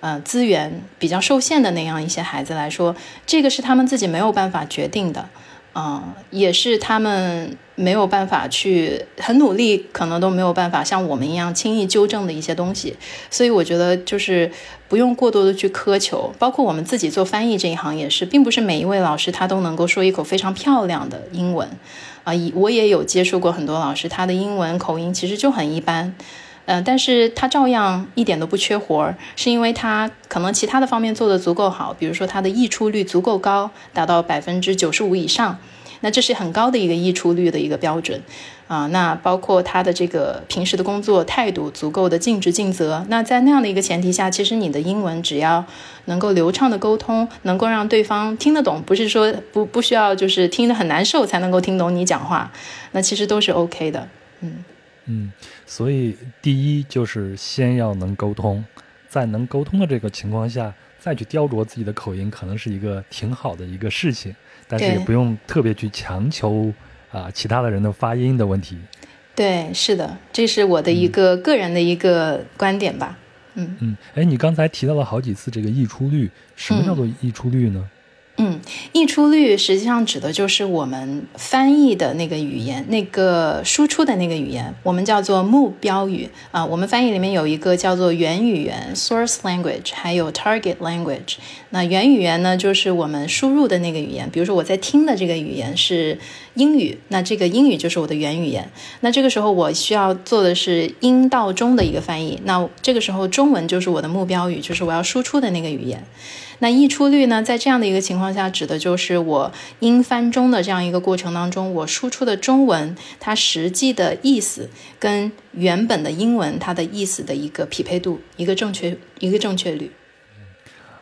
呃，资源比较受限的那样一些孩子来说，这个是他们自己没有办法决定的。嗯，也是他们没有办法去很努力，可能都没有办法像我们一样轻易纠正的一些东西。所以我觉得就是不用过多的去苛求，包括我们自己做翻译这一行也是，并不是每一位老师他都能够说一口非常漂亮的英文啊。我也有接触过很多老师，他的英文口音其实就很一般。嗯，但是他照样一点都不缺活儿，是因为他可能其他的方面做得足够好，比如说他的溢出率足够高，达到百分之九十五以上，那这是很高的一个溢出率的一个标准啊。那包括他的这个平时的工作态度足够的尽职尽责，那在那样的一个前提下，其实你的英文只要能够流畅的沟通，能够让对方听得懂，不是说不不需要就是听得很难受才能够听懂你讲话，那其实都是 OK 的，嗯。嗯，所以第一就是先要能沟通，在能沟通的这个情况下，再去雕琢自己的口音，可能是一个挺好的一个事情，但是也不用特别去强求啊其他的人的发音的问题。对，是的，这是我的一个个人的一个观点吧。嗯嗯，哎，你刚才提到了好几次这个溢出率，什么叫做溢出率呢？嗯，嗯溢出率实际上指的就是我们翻译的那个语言，那个输出的那个语言，我们叫做目标语啊。我们翻译里面有一个叫做原语言 （source language），还有 target language。那原语言呢，就是我们输入的那个语言。比如说我在听的这个语言是英语，那这个英语就是我的原语言。那这个时候我需要做的是英到中的一个翻译。那这个时候中文就是我的目标语，就是我要输出的那个语言。那溢出率呢？在这样的一个情况下，指的就是我英翻中的这样一个过程当中，我输出的中文它实际的意思跟原本的英文它的意思的一个匹配度，一个正确一个正确率。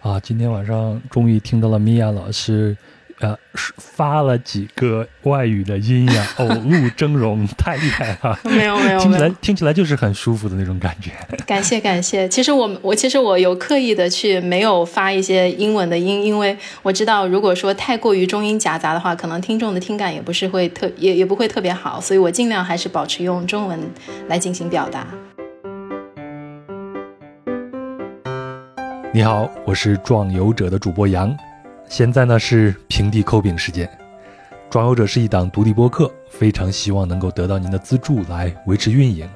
啊，今天晚上终于听到了米娅老师。呃，发了几个外语的音呀，偶露峥嵘，太厉害了！没有没有，听起来听起来就是很舒服的那种感觉。感谢感谢，其实我我其实我有刻意的去没有发一些英文的音，因为我知道如果说太过于中英夹杂的话，可能听众的听感也不是会特也也不会特别好，所以我尽量还是保持用中文来进行表达。你好，我是壮游者的主播杨。现在呢是平地抠饼时间。壮游者是一档独立播客，非常希望能够得到您的资助来维持运营。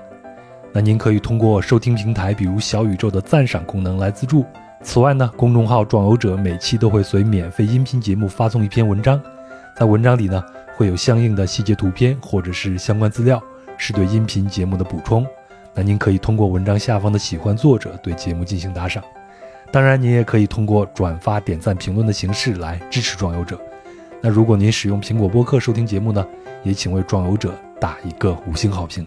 那您可以通过收听平台，比如小宇宙的赞赏功能来资助。此外呢，公众号壮游者每期都会随免费音频节目发送一篇文章，在文章里呢会有相应的细节图片或者是相关资料，是对音频节目的补充。那您可以通过文章下方的喜欢作者对节目进行打赏。当然，您也可以通过转发、点赞、评论的形式来支持壮游者。那如果您使用苹果播客收听节目呢，也请为壮游者打一个五星好评。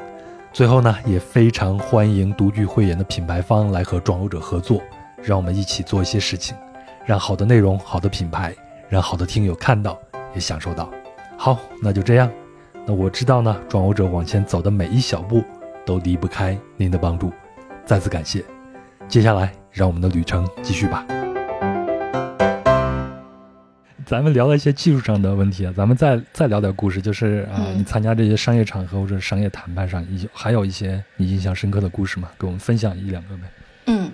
最后呢，也非常欢迎独具慧眼的品牌方来和壮游者合作，让我们一起做一些事情，让好的内容、好的品牌，让好的听友看到也享受到。好，那就这样。那我知道呢，壮游者往前走的每一小步都离不开您的帮助，再次感谢。接下来。让我们的旅程继续吧。咱们聊了一些技术上的问题啊，咱们再再聊点故事，就是啊，你参加这些商业场合或者商业谈判上，有还有一些你印象深刻的故事吗？给我们分享一两个呗。嗯，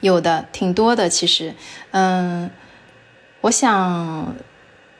有的，挺多的。其实，嗯，我想。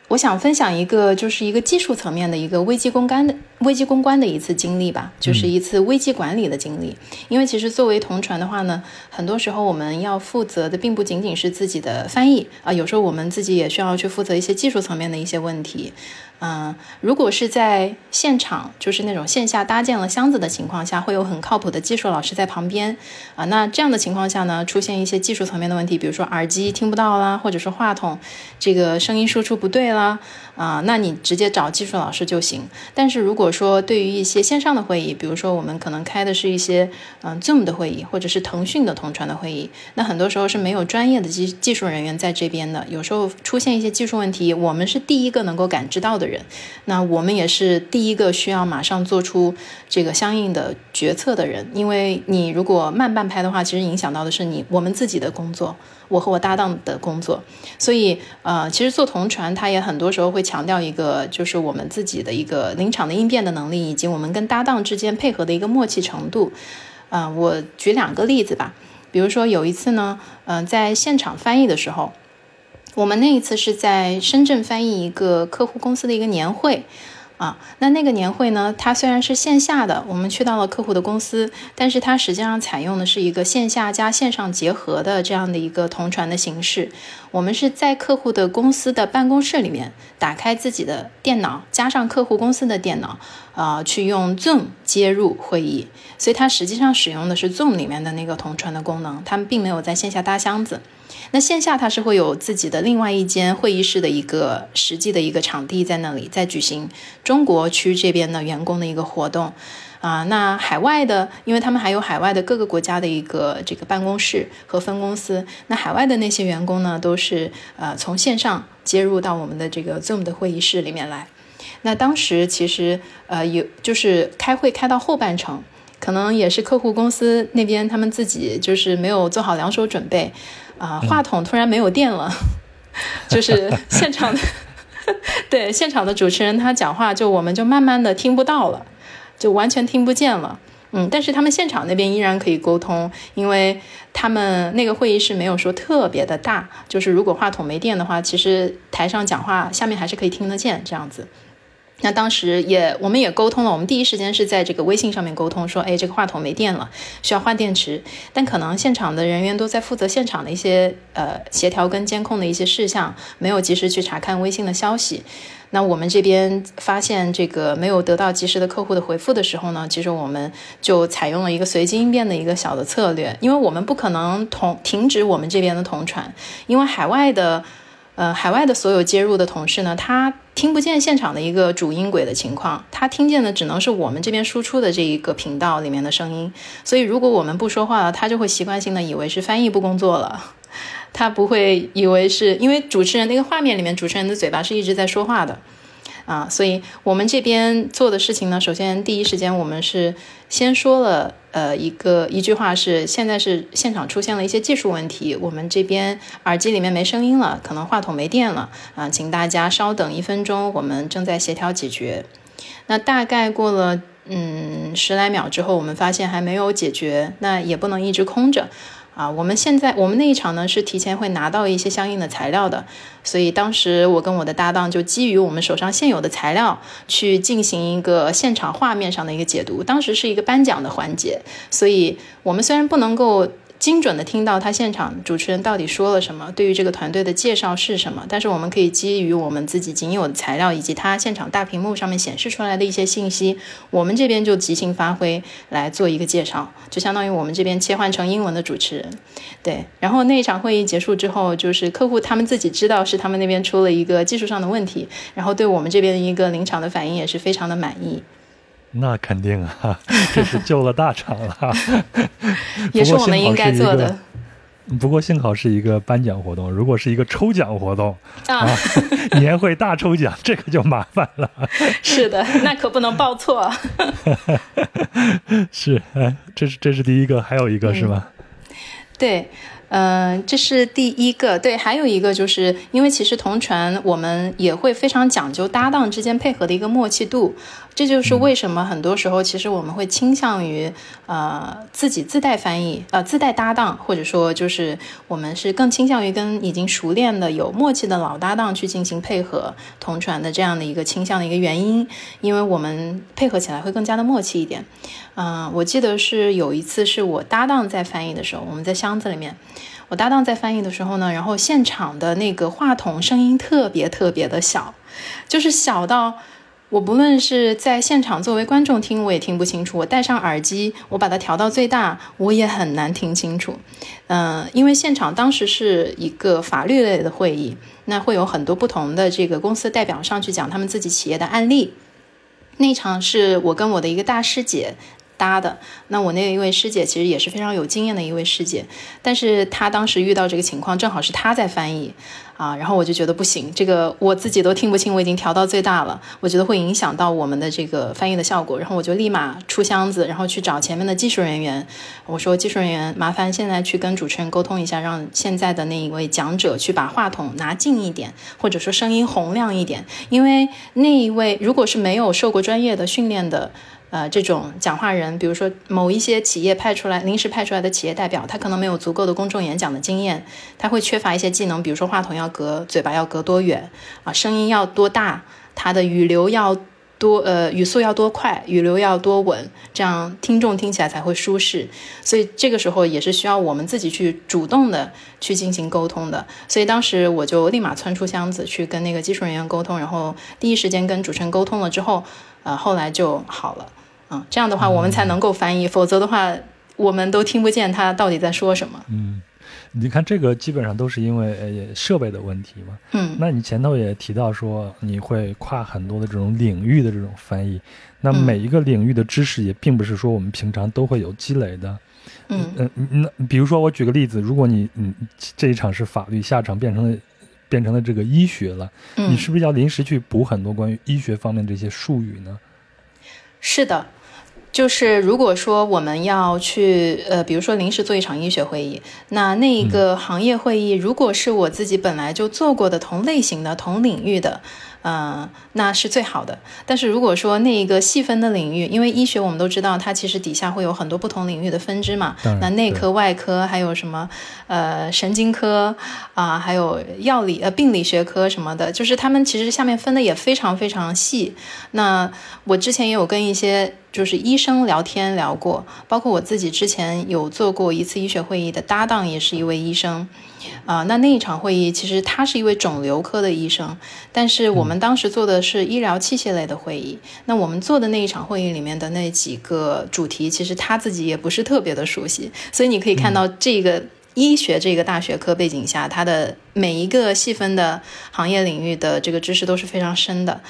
我想分享一个，就是一个技术层面的一个危机公关的危机公关的一次经历吧，就是一次危机管理的经历。因为其实作为同传的话呢，很多时候我们要负责的并不仅仅是自己的翻译啊，有时候我们自己也需要去负责一些技术层面的一些问题。嗯，如果是在现场，就是那种线下搭建了箱子的情况下，会有很靠谱的技术老师在旁边啊。那这样的情况下呢，出现一些技术层面的问题，比如说耳机听不到啦，或者说话筒这个声音输出不对啦。啊，那你直接找技术老师就行。但是如果我说对于一些线上的会议，比如说我们可能开的是一些嗯 Zoom 的会议，或者是腾讯的同传的会议，那很多时候是没有专业的技技术人员在这边的。有时候出现一些技术问题，我们是第一个能够感知到的人，那我们也是第一个需要马上做出这个相应的决策的人。因为你如果慢半拍的话，其实影响到的是你我们自己的工作。我和我搭档的工作，所以呃，其实做同传，他也很多时候会强调一个，就是我们自己的一个临场的应变的能力，以及我们跟搭档之间配合的一个默契程度。啊，我举两个例子吧，比如说有一次呢，嗯，在现场翻译的时候，我们那一次是在深圳翻译一个客户公司的一个年会。啊，那那个年会呢？它虽然是线下的，我们去到了客户的公司，但是它实际上采用的是一个线下加线上结合的这样的一个同传的形式。我们是在客户的公司的办公室里面，打开自己的电脑，加上客户公司的电脑，啊，去用 Zoom 接入会议。所以它实际上使用的是 Zoom 里面的那个同传的功能，他们并没有在线下搭箱子。那线下它是会有自己的另外一间会议室的一个实际的一个场地在那里，在举行中国区这边的员工的一个活动，啊，那海外的，因为他们还有海外的各个国家的一个这个办公室和分公司，那海外的那些员工呢，都是呃从线上接入到我们的这个 Zoom 的会议室里面来。那当时其实呃有就是开会开到后半程，可能也是客户公司那边他们自己就是没有做好两手准备。啊，话筒突然没有电了，就是现场的，对现场的主持人他讲话就我们就慢慢的听不到了，就完全听不见了。嗯，但是他们现场那边依然可以沟通，因为他们那个会议室没有说特别的大，就是如果话筒没电的话，其实台上讲话下面还是可以听得见这样子。那当时也，我们也沟通了。我们第一时间是在这个微信上面沟通，说，哎，这个话筒没电了，需要换电池。但可能现场的人员都在负责现场的一些呃协调跟监控的一些事项，没有及时去查看微信的消息。那我们这边发现这个没有得到及时的客户的回复的时候呢，其实我们就采用了一个随机应变的一个小的策略，因为我们不可能同停止我们这边的同传，因为海外的。呃，海外的所有接入的同事呢，他听不见现场的一个主音轨的情况，他听见的只能是我们这边输出的这一个频道里面的声音。所以，如果我们不说话了，他就会习惯性的以为是翻译不工作了，他不会以为是因为主持人那个画面里面主持人的嘴巴是一直在说话的。啊，所以我们这边做的事情呢，首先第一时间我们是先说了，呃，一个一句话是，现在是现场出现了一些技术问题，我们这边耳机里面没声音了，可能话筒没电了，啊，请大家稍等一分钟，我们正在协调解决。那大概过了嗯十来秒之后，我们发现还没有解决，那也不能一直空着。啊，我们现在我们那一场呢是提前会拿到一些相应的材料的，所以当时我跟我的搭档就基于我们手上现有的材料去进行一个现场画面上的一个解读。当时是一个颁奖的环节，所以我们虽然不能够。精准的听到他现场主持人到底说了什么，对于这个团队的介绍是什么，但是我们可以基于我们自己仅有的材料以及他现场大屏幕上面显示出来的一些信息，我们这边就即兴发挥来做一个介绍，就相当于我们这边切换成英文的主持人，对。然后那一场会议结束之后，就是客户他们自己知道是他们那边出了一个技术上的问题，然后对我们这边的一个临场的反应也是非常的满意。那肯定啊，这是救了大场了，也是我们应该做的。不过幸好是一个颁奖活动，如果是一个抽奖活动啊，年会大抽奖，这个就麻烦了。是的，那可不能报错。是，哎，这是这是第一个，还有一个是吗？对。嗯，这是第一个，对，还有一个就是因为其实同传我们也会非常讲究搭档之间配合的一个默契度，这就是为什么很多时候其实我们会倾向于呃自己自带翻译，呃自带搭档，或者说就是我们是更倾向于跟已经熟练的有默契的老搭档去进行配合同传的这样的一个倾向的一个原因，因为我们配合起来会更加的默契一点。嗯，我记得是有一次是我搭档在翻译的时候，我们在箱子里面。我搭档在翻译的时候呢，然后现场的那个话筒声音特别特别的小，就是小到我不论是在现场作为观众听，我也听不清楚。我戴上耳机，我把它调到最大，我也很难听清楚。嗯，因为现场当时是一个法律类的会议，那会有很多不同的这个公司代表上去讲他们自己企业的案例。那场是我跟我的一个大师姐。搭的。那我那一位师姐其实也是非常有经验的一位师姐，但是她当时遇到这个情况，正好是她在翻译啊，然后我就觉得不行，这个我自己都听不清，我已经调到最大了，我觉得会影响到我们的这个翻译的效果，然后我就立马出箱子，然后去找前面的技术人员，我说技术人员麻烦现在去跟主持人沟通一下，让现在的那一位讲者去把话筒拿近一点，或者说声音洪亮一点，因为那一位如果是没有受过专业的训练的。呃，这种讲话人，比如说某一些企业派出来、临时派出来的企业代表，他可能没有足够的公众演讲的经验，他会缺乏一些技能，比如说话筒要隔嘴巴要隔多远啊，声音要多大，他的语流要多呃语速要多快，语流要多稳，这样听众听起来才会舒适。所以这个时候也是需要我们自己去主动的去进行沟通的。所以当时我就立马窜出箱子去跟那个技术人员沟通，然后第一时间跟主持人沟通了之后。呃，后来就好了，嗯，这样的话我们才能够翻译，否则的话我们都听不见他到底在说什么。嗯，你看这个基本上都是因为呃设备的问题嘛。嗯，那你前头也提到说你会跨很多的这种领域的这种翻译，那每一个领域的知识也并不是说我们平常都会有积累的。嗯嗯，那比如说我举个例子，如果你嗯这一场是法律，下场变成了。变成了这个医学了，你是不是要临时去补很多关于医学方面这些术语呢？是的，就是如果说我们要去呃，比如说临时做一场医学会议，那那一个行业会议，如果是我自己本来就做过的同类型的、同领域的。嗯，那是最好的。但是如果说那一个细分的领域，因为医学我们都知道，它其实底下会有很多不同领域的分支嘛。那内科、外科，还有什么呃神经科啊，还有药理呃病理学科什么的，就是他们其实下面分的也非常非常细。那我之前也有跟一些就是医生聊天聊过，包括我自己之前有做过一次医学会议的搭档，也是一位医生。啊，那那一场会议其实他是一位肿瘤科的医生，但是我们当时做的是医疗器械类的会议。那我们做的那一场会议里面的那几个主题，其实他自己也不是特别的熟悉，所以你可以看到这个医学这个大学科背景下，它的每一个细分的行业领域的这个知识都是非常深的。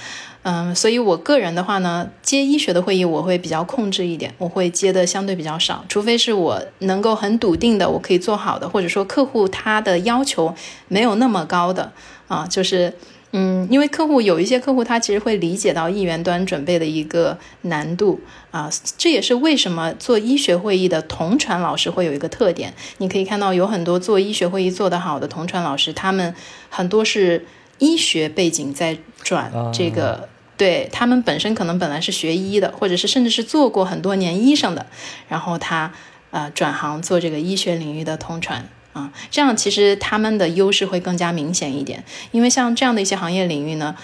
嗯，所以我个人的话呢，接医学的会议我会比较控制一点，我会接的相对比较少，除非是我能够很笃定的我可以做好的，或者说客户他的要求没有那么高的啊，就是嗯，因为客户有一些客户他其实会理解到议员端准备的一个难度啊，这也是为什么做医学会议的同传老师会有一个特点，你可以看到有很多做医学会议做得好的同传老师，他们很多是医学背景在转这个。对他们本身可能本来是学医的，或者是甚至是做过很多年医生的，然后他，呃转行做这个医学领域的通传啊，这样其实他们的优势会更加明显一点。因为像这样的一些行业领域呢，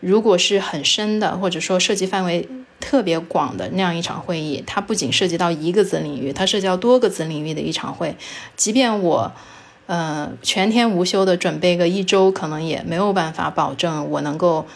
如果是很深的，或者说涉及范围特别广的那样一场会议，它不仅涉及到一个子领域，它涉及到多个子领域的一场会，即便我。呃，全天无休的准备个一周，可能也没有办法保证我能够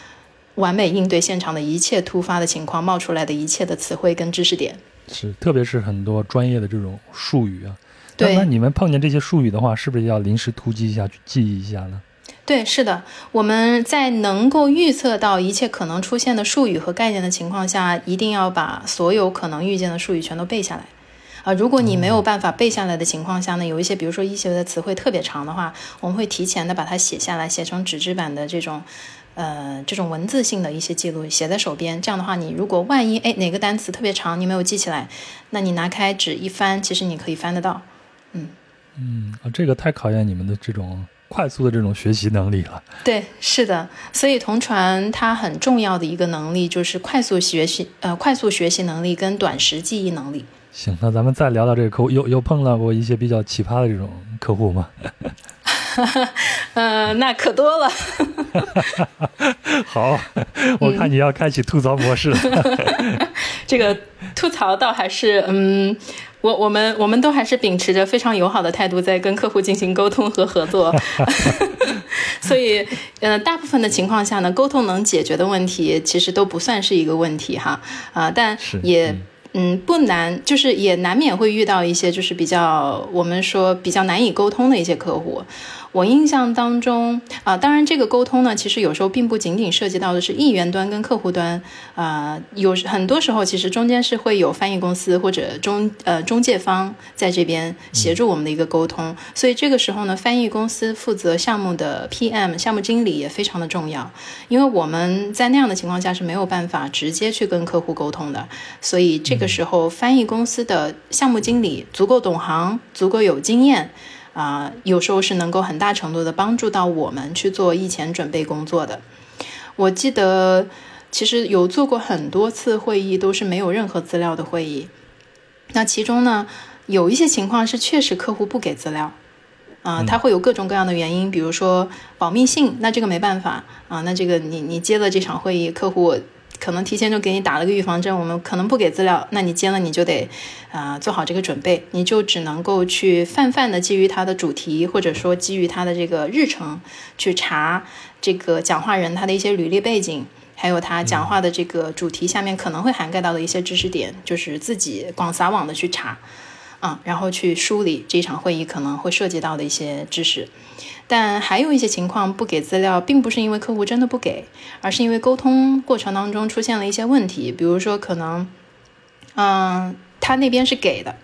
完美应对现场的一切突发的情况冒出来的一切的词汇跟知识点。是，特别是很多专业的这种术语啊。对。那你们碰见这些术语的话，是不是要临时突击一下去记忆一下呢？对，是的。我们在能够预测到一切可能出现的术语和概念的情况下，一定要把所有可能遇见的术语全都背下来。啊，如果你没有办法背下来的情况下呢，有一些比如说医学的词汇特别长的话，我们会提前的把它写下来，写成纸质版的这种，呃，这种文字性的一些记录，写在手边。这样的话，你如果万一哎哪个单词特别长，你没有记起来，那你拿开纸一翻，其实你可以翻得到。嗯嗯，啊，这个太考验你们的这种快速的这种学习能力了。对，是的，所以同传它很重要的一个能力就是快速学习，呃，快速学习能力跟短时记忆能力。行，那咱们再聊聊这个客户，有有碰到过一些比较奇葩的这种客户吗？嗯，那可多了。好，我看你要开启吐槽模式了。这个吐槽倒还是，嗯，我我们我们都还是秉持着非常友好的态度在跟客户进行沟通和合作。所以，呃，大部分的情况下呢，沟通能解决的问题其实都不算是一个问题哈，啊，但也。嗯，不难，就是也难免会遇到一些就是比较我们说比较难以沟通的一些客户。我印象当中啊，当然这个沟通呢，其实有时候并不仅仅涉及到的是议员端跟客户端，啊，有很多时候其实中间是会有翻译公司或者中呃中介方在这边协助我们的一个沟通，所以这个时候呢，翻译公司负责项目的 PM 项目经理也非常的重要，因为我们在那样的情况下是没有办法直接去跟客户沟通的，所以这个时候翻译公司的项目经理足够懂行，足够有经验。啊，有时候是能够很大程度的帮助到我们去做疫前准备工作的。我记得，其实有做过很多次会议，都是没有任何资料的会议。那其中呢，有一些情况是确实客户不给资料，啊，他会有各种各样的原因，比如说保密性，那这个没办法啊，那这个你你接了这场会议，客户。可能提前就给你打了个预防针，我们可能不给资料，那你接了你就得，啊，做好这个准备，你就只能够去泛泛的基于它的主题，或者说基于它的这个日程去查这个讲话人他的一些履历背景，还有他讲话的这个主题下面可能会涵盖到的一些知识点，就是自己广撒网的去查，啊，然后去梳理这场会议可能会涉及到的一些知识。但还有一些情况不给资料，并不是因为客户真的不给，而是因为沟通过程当中出现了一些问题。比如说，可能，嗯，他那边是给的，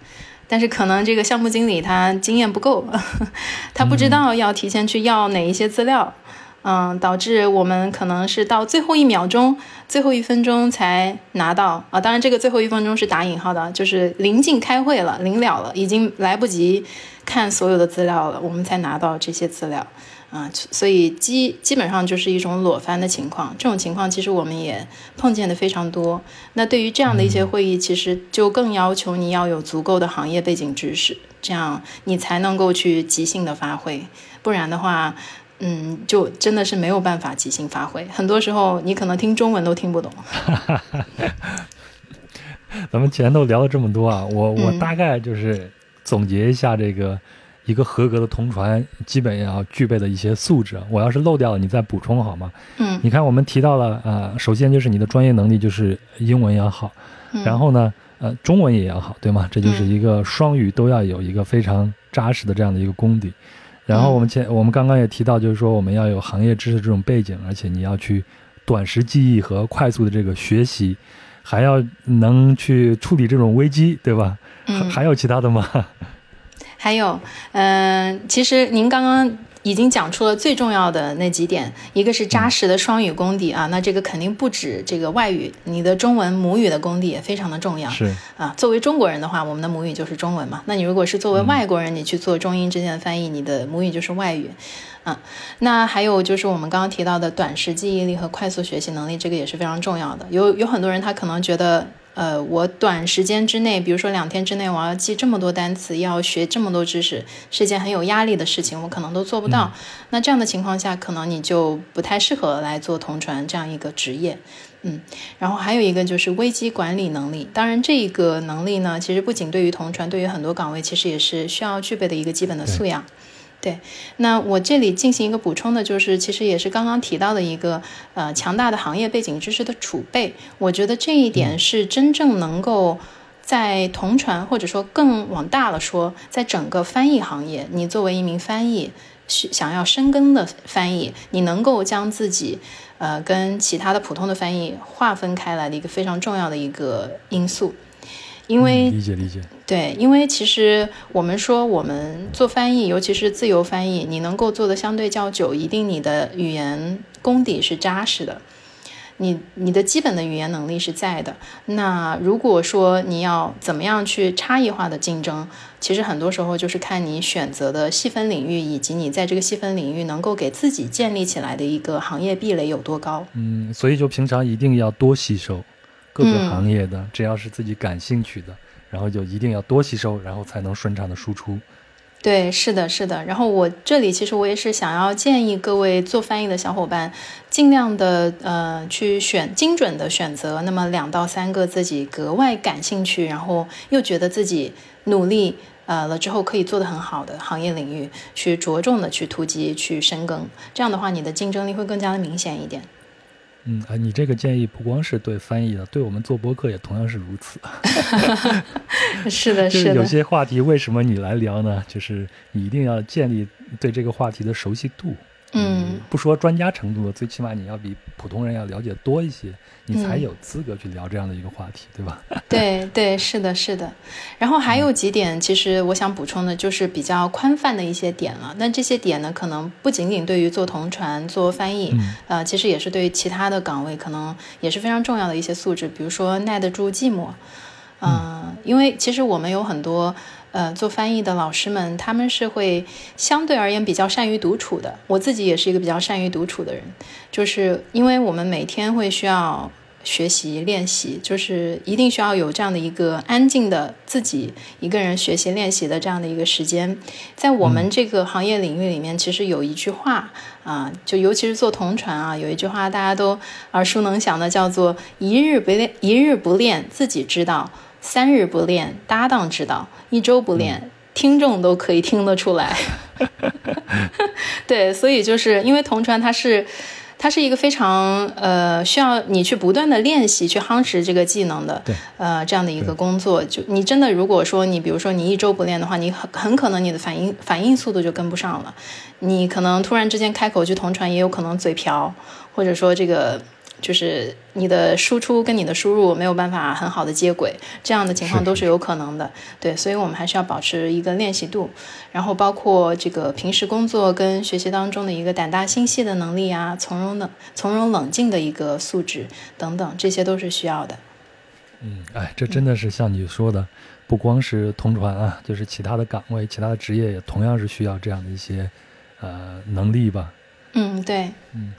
但是可能这个项目经理他经验不够，他不知道要提前去要哪一些资料。嗯，嗯导致我们可能是到最后一秒钟、最后一分钟才拿到啊。当然，这个最后一分钟是打引号的，就是临近开会了、临了了，已经来不及看所有的资料了，我们才拿到这些资料啊。所以基基本上就是一种裸翻的情况。这种情况其实我们也碰见的非常多。那对于这样的一些会议，其实就更要求你要有足够的行业背景知识，这样你才能够去即兴的发挥，不然的话。嗯，就真的是没有办法即兴发挥，很多时候你可能听中文都听不懂。咱们前头聊了这么多啊，我我大概就是总结一下这个一个合格的同传基本要具备的一些素质。我要是漏掉了，你再补充好吗？嗯，你看我们提到了啊，首先就是你的专业能力就是英文要好，然后呢，呃，中文也要好，对吗？这就是一个双语都要有一个非常扎实的这样的一个功底。然后我们前我们刚刚也提到，就是说我们要有行业知识这种背景，而且你要去短时记忆和快速的这个学习，还要能去处理这种危机，对吧？还还有其他的吗？还有，嗯，其实您刚刚。已经讲出了最重要的那几点，一个是扎实的双语功底啊，那这个肯定不止这个外语，你的中文母语的功底也非常的重要。是啊，作为中国人的话，我们的母语就是中文嘛。那你如果是作为外国人，你去做中英之间的翻译，你的母语就是外语。啊，那还有就是我们刚刚提到的短时记忆力和快速学习能力，这个也是非常重要的。有有很多人他可能觉得。呃，我短时间之内，比如说两天之内，我要记这么多单词，要学这么多知识，是一件很有压力的事情，我可能都做不到。那这样的情况下，可能你就不太适合来做同传这样一个职业。嗯，然后还有一个就是危机管理能力。当然，这一个能力呢，其实不仅对于同传，对于很多岗位，其实也是需要具备的一个基本的素养。对，那我这里进行一个补充的，就是其实也是刚刚提到的一个呃强大的行业背景知识的储备。我觉得这一点是真正能够在同传，或者说更往大了说，在整个翻译行业，你作为一名翻译，想要深耕的翻译，你能够将自己。呃，跟其他的普通的翻译划分开来的一个非常重要的一个因素，因为理解理解，对，因为其实我们说我们做翻译，尤其是自由翻译，你能够做的相对较久，一定你的语言功底是扎实的。你你的基本的语言能力是在的，那如果说你要怎么样去差异化的竞争，其实很多时候就是看你选择的细分领域，以及你在这个细分领域能够给自己建立起来的一个行业壁垒有多高。嗯，所以就平常一定要多吸收各个行业的，只要是自己感兴趣的，然后就一定要多吸收，然后才能顺畅的输出。对，是的，是的。然后我这里其实我也是想要建议各位做翻译的小伙伴，尽量的呃去选精准的选择，那么两到三个自己格外感兴趣，然后又觉得自己努力呃了之后可以做得很好的行业领域，去着重的去突击去深耕。这样的话，你的竞争力会更加的明显一点。嗯啊，你这个建议不光是对翻译的，对我们做播客也同样是如此。是的，是的。有些话题为什么你来聊呢？就是你一定要建立对这个话题的熟悉度。嗯，不说专家程度，最起码你要比普通人要了解多一些，你才有资格去聊这样的一个话题，对吧？对对，是的，是的。然后还有几点，其实我想补充的，就是比较宽泛的一些点了。那这些点呢，可能不仅仅对于做同传、做翻译，呃，其实也是对于其他的岗位，可能也是非常重要的一些素质，比如说耐得住寂寞。嗯，因为其实我们有很多。呃，做翻译的老师们，他们是会相对而言比较善于独处的。我自己也是一个比较善于独处的人，就是因为我们每天会需要学习练习，就是一定需要有这样的一个安静的自己一个人学习练习的这样的一个时间。在我们这个行业领域里面，其实有一句话啊，就尤其是做同传啊，有一句话大家都耳熟能详的，叫做“一日不练，一日不练，自己知道。”三日不练，搭档知道；一周不练，听众都可以听得出来。对，所以就是因为同传它是，它是一个非常呃需要你去不断的练习、去夯实这个技能的，呃这样的一个工作。就你真的如果说你比如说你一周不练的话，你很很可能你的反应反应速度就跟不上了。你可能突然之间开口去同传，也有可能嘴瓢，或者说这个。就是你的输出跟你的输入没有办法很好的接轨，这样的情况都是有可能的。对，所以我们还是要保持一个练习度，然后包括这个平时工作跟学习当中的一个胆大心细的能力啊，从容的、从容冷静的一个素质等等，这些都是需要的。嗯，哎，这真的是像你说的，不光是同传啊，就是其他的岗位、其他的职业也同样是需要这样的一些呃能力吧。嗯，对。嗯。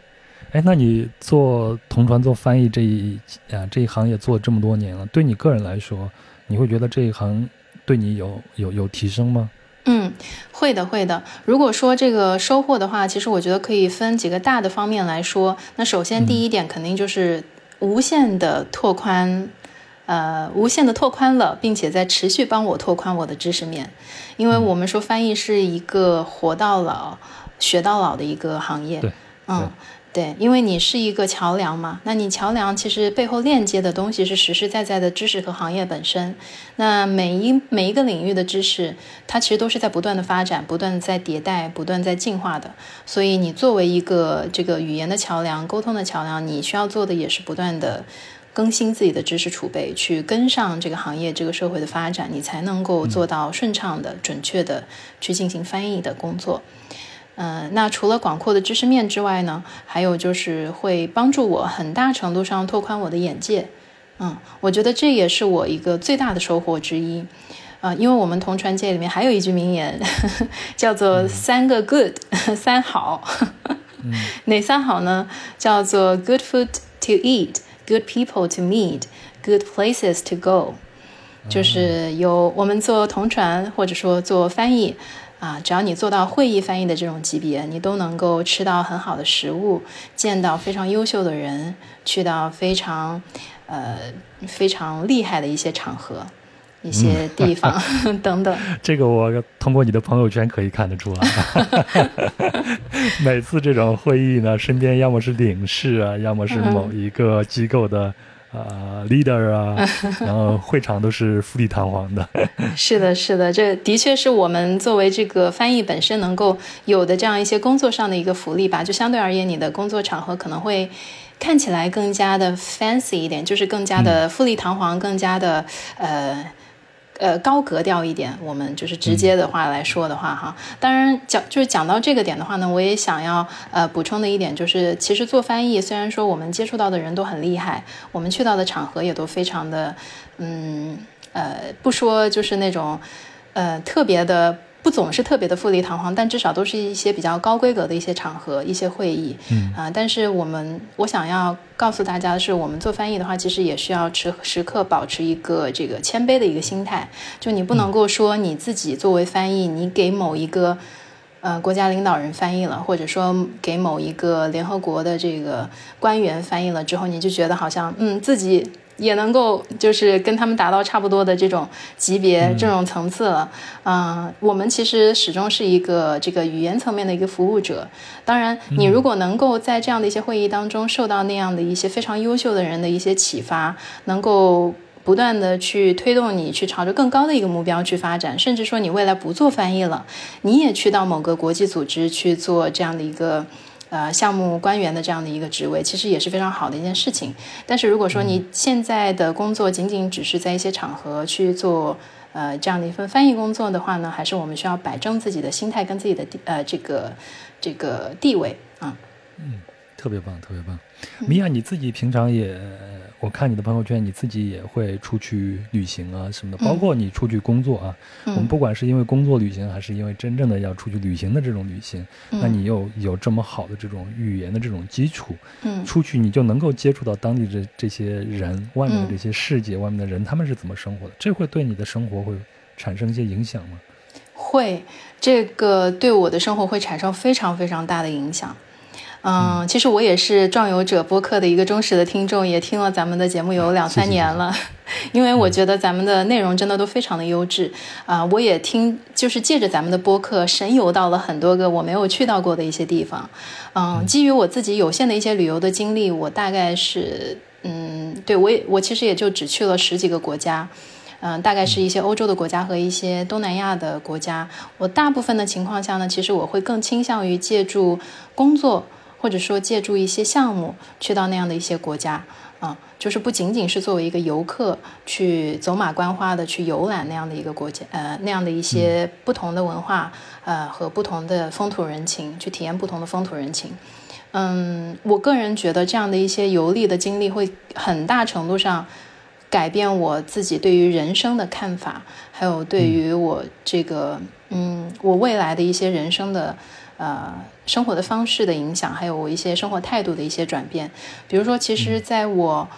哎，那你做同传做翻译这一啊这一行业做这么多年了，对你个人来说，你会觉得这一行对你有有有提升吗？嗯，会的会的。如果说这个收获的话，其实我觉得可以分几个大的方面来说。那首先第一点肯定就是无限的拓宽，呃，无限的拓宽了，并且在持续帮我拓宽我的知识面。因为我们说翻译是一个活到老学到老的一个行业，对，嗯。对，因为你是一个桥梁嘛，那你桥梁其实背后链接的东西是实实在在的知识和行业本身。那每一每一个领域的知识，它其实都是在不断的发展、不断的在迭代、不断在进化的。所以你作为一个这个语言的桥梁、沟通的桥梁，你需要做的也是不断的更新自己的知识储备，去跟上这个行业、这个社会的发展，你才能够做到顺畅的、准确的去进行翻译的工作。那除了广阔的知识面之外呢，还有就是会帮助我很大程度上拓宽我的眼界。嗯，我觉得这也是我一个最大的收获之一。啊，因为我们同传界里面还有一句名言，叫做“三个 good，三好”。哪三好呢？叫做 “good food to eat”。Good people to meet, good places to go，就是有我们做同传或者说做翻译啊，只要你做到会议翻译的这种级别，你都能够吃到很好的食物，见到非常优秀的人，去到非常呃非常厉害的一些场合。一些地方 等等，这个我通过你的朋友圈可以看得出来。每次这种会议呢，身边要么是领事啊，要么是某一个机构的呃 leader 啊，然后会场都是富丽堂皇的。是的，是的，这的确是我们作为这个翻译本身能够有的这样一些工作上的一个福利吧。就相对而言，你的工作场合可能会看起来更加的 fancy 一点，就是更加的富丽堂皇，更加的呃。呃，高格调一点，我们就是直接的话来说的话，哈，当然讲就是讲到这个点的话呢，我也想要呃补充的一点就是，其实做翻译虽然说我们接触到的人都很厉害，我们去到的场合也都非常的，嗯呃，不说就是那种呃特别的。不总是特别的富丽堂皇，但至少都是一些比较高规格的一些场合、一些会议。嗯啊，但是我们我想要告诉大家的是，我们做翻译的话，其实也需要时时刻保持一个这个谦卑的一个心态。就你不能够说你自己作为翻译，你给某一个呃国家领导人翻译了，或者说给某一个联合国的这个官员翻译了之后，你就觉得好像嗯自己。也能够就是跟他们达到差不多的这种级别、这种层次了。嗯，我们其实始终是一个这个语言层面的一个服务者。当然，你如果能够在这样的一些会议当中受到那样的一些非常优秀的人的一些启发，能够不断的去推动你去朝着更高的一个目标去发展，甚至说你未来不做翻译了，你也去到某个国际组织去做这样的一个。呃，项目官员的这样的一个职位，其实也是非常好的一件事情。但是如果说你现在的工作仅仅只是在一些场合去做呃这样的一份翻译工作的话呢，还是我们需要摆正自己的心态跟自己的呃这个这个地位啊。嗯，特别棒，特别棒。米娅，你自己平常也。我看你的朋友圈，你自己也会出去旅行啊什么的，包括你出去工作啊。我们不管是因为工作旅行，还是因为真正的要出去旅行的这种旅行，那你又有这么好的这种语言的这种基础，嗯，出去你就能够接触到当地的这些人，外面的这些世界，外面的人他们是怎么生活的，这会对你的生活会产生一些影响吗？会，这个对我的生活会产生非常非常大的影响。嗯，其实我也是壮游者播客的一个忠实的听众，也听了咱们的节目有两三年了。因为我觉得咱们的内容真的都非常的优质啊！我也听，就是借着咱们的播客，神游到了很多个我没有去到过的一些地方。嗯，基于我自己有限的一些旅游的经历，我大概是，嗯，对我也我其实也就只去了十几个国家，嗯，大概是一些欧洲的国家和一些东南亚的国家。我大部分的情况下呢，其实我会更倾向于借助工作。或者说借助一些项目去到那样的一些国家，啊，就是不仅仅是作为一个游客去走马观花的去游览那样的一个国家，呃，那样的一些不同的文化，呃，和不同的风土人情，去体验不同的风土人情。嗯，我个人觉得这样的一些游历的经历会很大程度上改变我自己对于人生的看法，还有对于我这个，嗯，我未来的一些人生的。呃，生活的方式的影响，还有我一些生活态度的一些转变。比如说，其实在我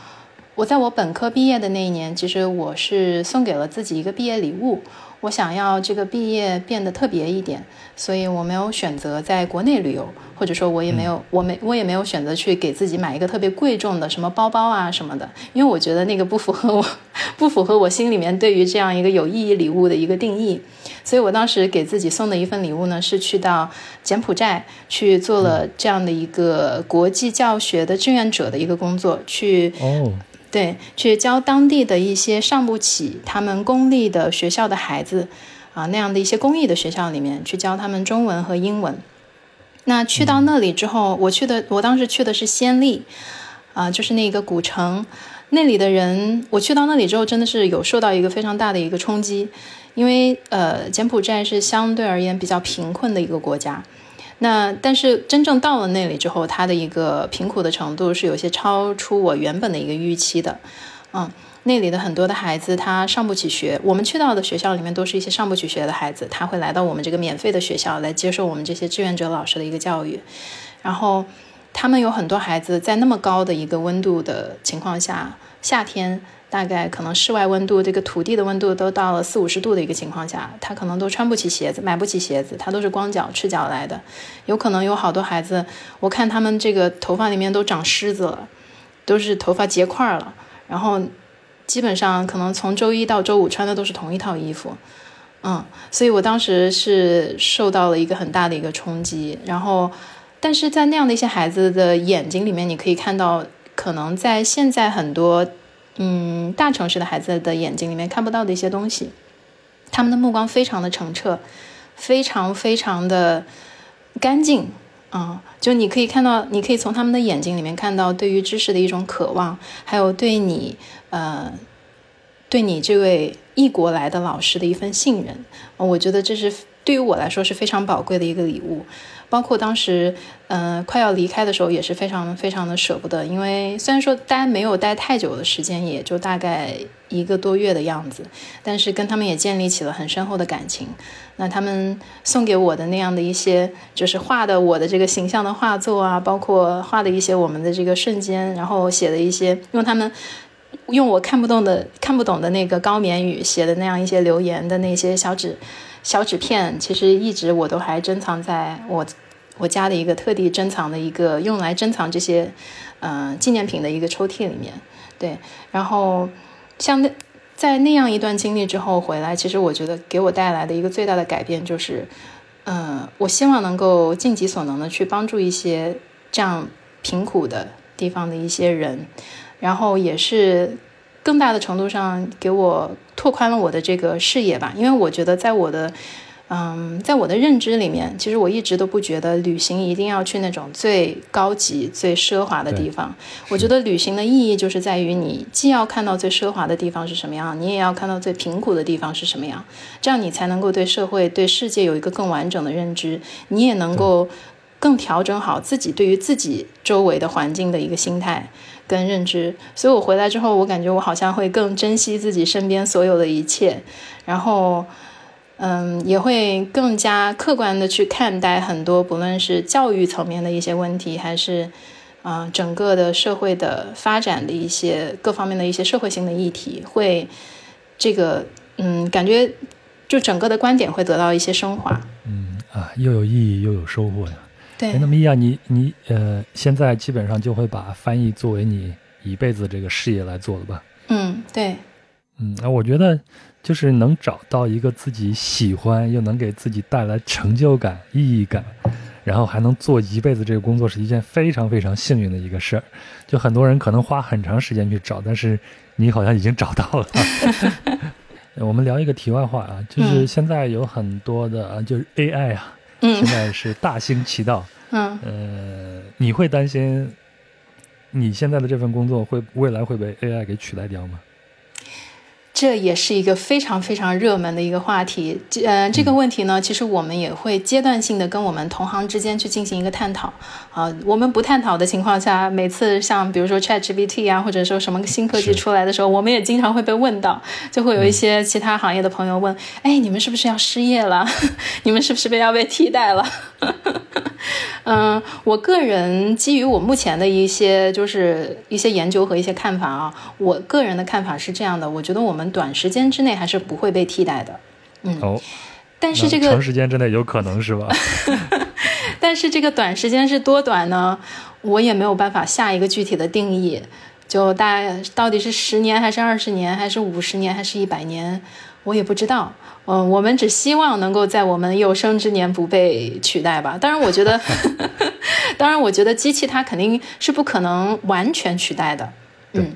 我在我本科毕业的那一年，其实我是送给了自己一个毕业礼物。我想要这个毕业变得特别一点，所以我没有选择在国内旅游，或者说我也没有，我没我也没有选择去给自己买一个特别贵重的什么包包啊什么的，因为我觉得那个不符合我，不符合我心里面对于这样一个有意义礼物的一个定义。所以我当时给自己送的一份礼物呢，是去到柬埔寨去做了这样的一个国际教学的志愿者的一个工作，去哦。对，去教当地的一些上不起他们公立的学校的孩子，啊，那样的一些公益的学校里面去教他们中文和英文。那去到那里之后，我去的，我当时去的是暹粒，啊，就是那个古城，那里的人，我去到那里之后，真的是有受到一个非常大的一个冲击，因为呃，柬埔寨是相对而言比较贫困的一个国家。那但是真正到了那里之后，他的一个贫苦的程度是有些超出我原本的一个预期的，嗯，那里的很多的孩子他上不起学，我们去到的学校里面都是一些上不起学的孩子，他会来到我们这个免费的学校来接受我们这些志愿者老师的一个教育，然后他们有很多孩子在那么高的一个温度的情况下，夏天大概可能室外温度，这个土地的温度都到了四五十度的一个情况下，他可能都穿不起鞋子，买不起鞋子，他都是光脚赤脚来的。有可能有好多孩子，我看他们这个头发里面都长虱子了，都是头发结块了。然后基本上可能从周一到周五穿的都是同一套衣服，嗯，所以我当时是受到了一个很大的一个冲击。然后，但是在那样的一些孩子的眼睛里面，你可以看到，可能在现在很多。嗯，大城市的孩子的眼睛里面看不到的一些东西，他们的目光非常的澄澈，非常非常的干净啊！就你可以看到，你可以从他们的眼睛里面看到对于知识的一种渴望，还有对你呃，对你这位异国来的老师的一份信任。我觉得这是对于我来说是非常宝贵的一个礼物。包括当时，嗯，快要离开的时候也是非常非常的舍不得，因为虽然说待没有待太久的时间，也就大概一个多月的样子，但是跟他们也建立起了很深厚的感情。那他们送给我的那样的一些，就是画的我的这个形象的画作啊，包括画的一些我们的这个瞬间，然后写的一些用他们用我看不懂的看不懂的那个高棉语写的那样一些留言的那些小纸小纸片，其实一直我都还珍藏在我。我家的一个特地珍藏的一个用来珍藏这些，嗯，纪念品的一个抽屉里面，对。然后像那在那样一段经历之后回来，其实我觉得给我带来的一个最大的改变就是，嗯，我希望能够尽己所能的去帮助一些这样贫苦的地方的一些人，然后也是更大的程度上给我拓宽了我的这个视野吧，因为我觉得在我的。嗯，在我的认知里面，其实我一直都不觉得旅行一定要去那种最高级、最奢华的地方。我觉得旅行的意义就是在于你既要看到最奢华的地方是什么样，你也要看到最贫苦的地方是什么样，这样你才能够对社会、对世界有一个更完整的认知，你也能够更调整好自己对于自己周围的环境的一个心态跟认知。所以我回来之后，我感觉我好像会更珍惜自己身边所有的一切，然后。嗯，也会更加客观的去看待很多，不论是教育层面的一些问题，还是啊整个的社会的发展的一些各方面的一些社会性的议题，会这个嗯，感觉就整个的观点会得到一些升华。嗯啊，又有意义又有收获呀。对。那么，伊亚，你你呃，现在基本上就会把翻译作为你一辈子这个事业来做了吧？嗯，对。嗯，那我觉得。就是能找到一个自己喜欢又能给自己带来成就感、意义感，然后还能做一辈子这个工作，是一件非常非常幸运的一个事儿。就很多人可能花很长时间去找，但是你好像已经找到了。我们聊一个题外话啊，就是现在有很多的，就是 AI 啊，现在是大行其道。嗯，呃，你会担心你现在的这份工作会未来会被 AI 给取代掉吗？这也是一个非常非常热门的一个话题。呃，这个问题呢，其实我们也会阶段性的跟我们同行之间去进行一个探讨。啊，我们不探讨的情况下，每次像比如说 ChatGPT 啊，或者说什么新科技出来的时候，我们也经常会被问到，就会有一些其他行业的朋友问：“哎，你们是不是要失业了？你们是不是被要被替代了？” 嗯，我个人基于我目前的一些就是一些研究和一些看法啊，我个人的看法是这样的，我觉得我们短时间之内还是不会被替代的。嗯，哦，但是这个长时间之内有可能是吧？但是这个短时间是多短呢？我也没有办法下一个具体的定义，就大到底是十年还是二十年还是五十年还是一百年，我也不知道。嗯，我们只希望能够在我们有生之年不被取代吧。当然，我觉得，当然，我觉得机器它肯定是不可能完全取代的。嗯，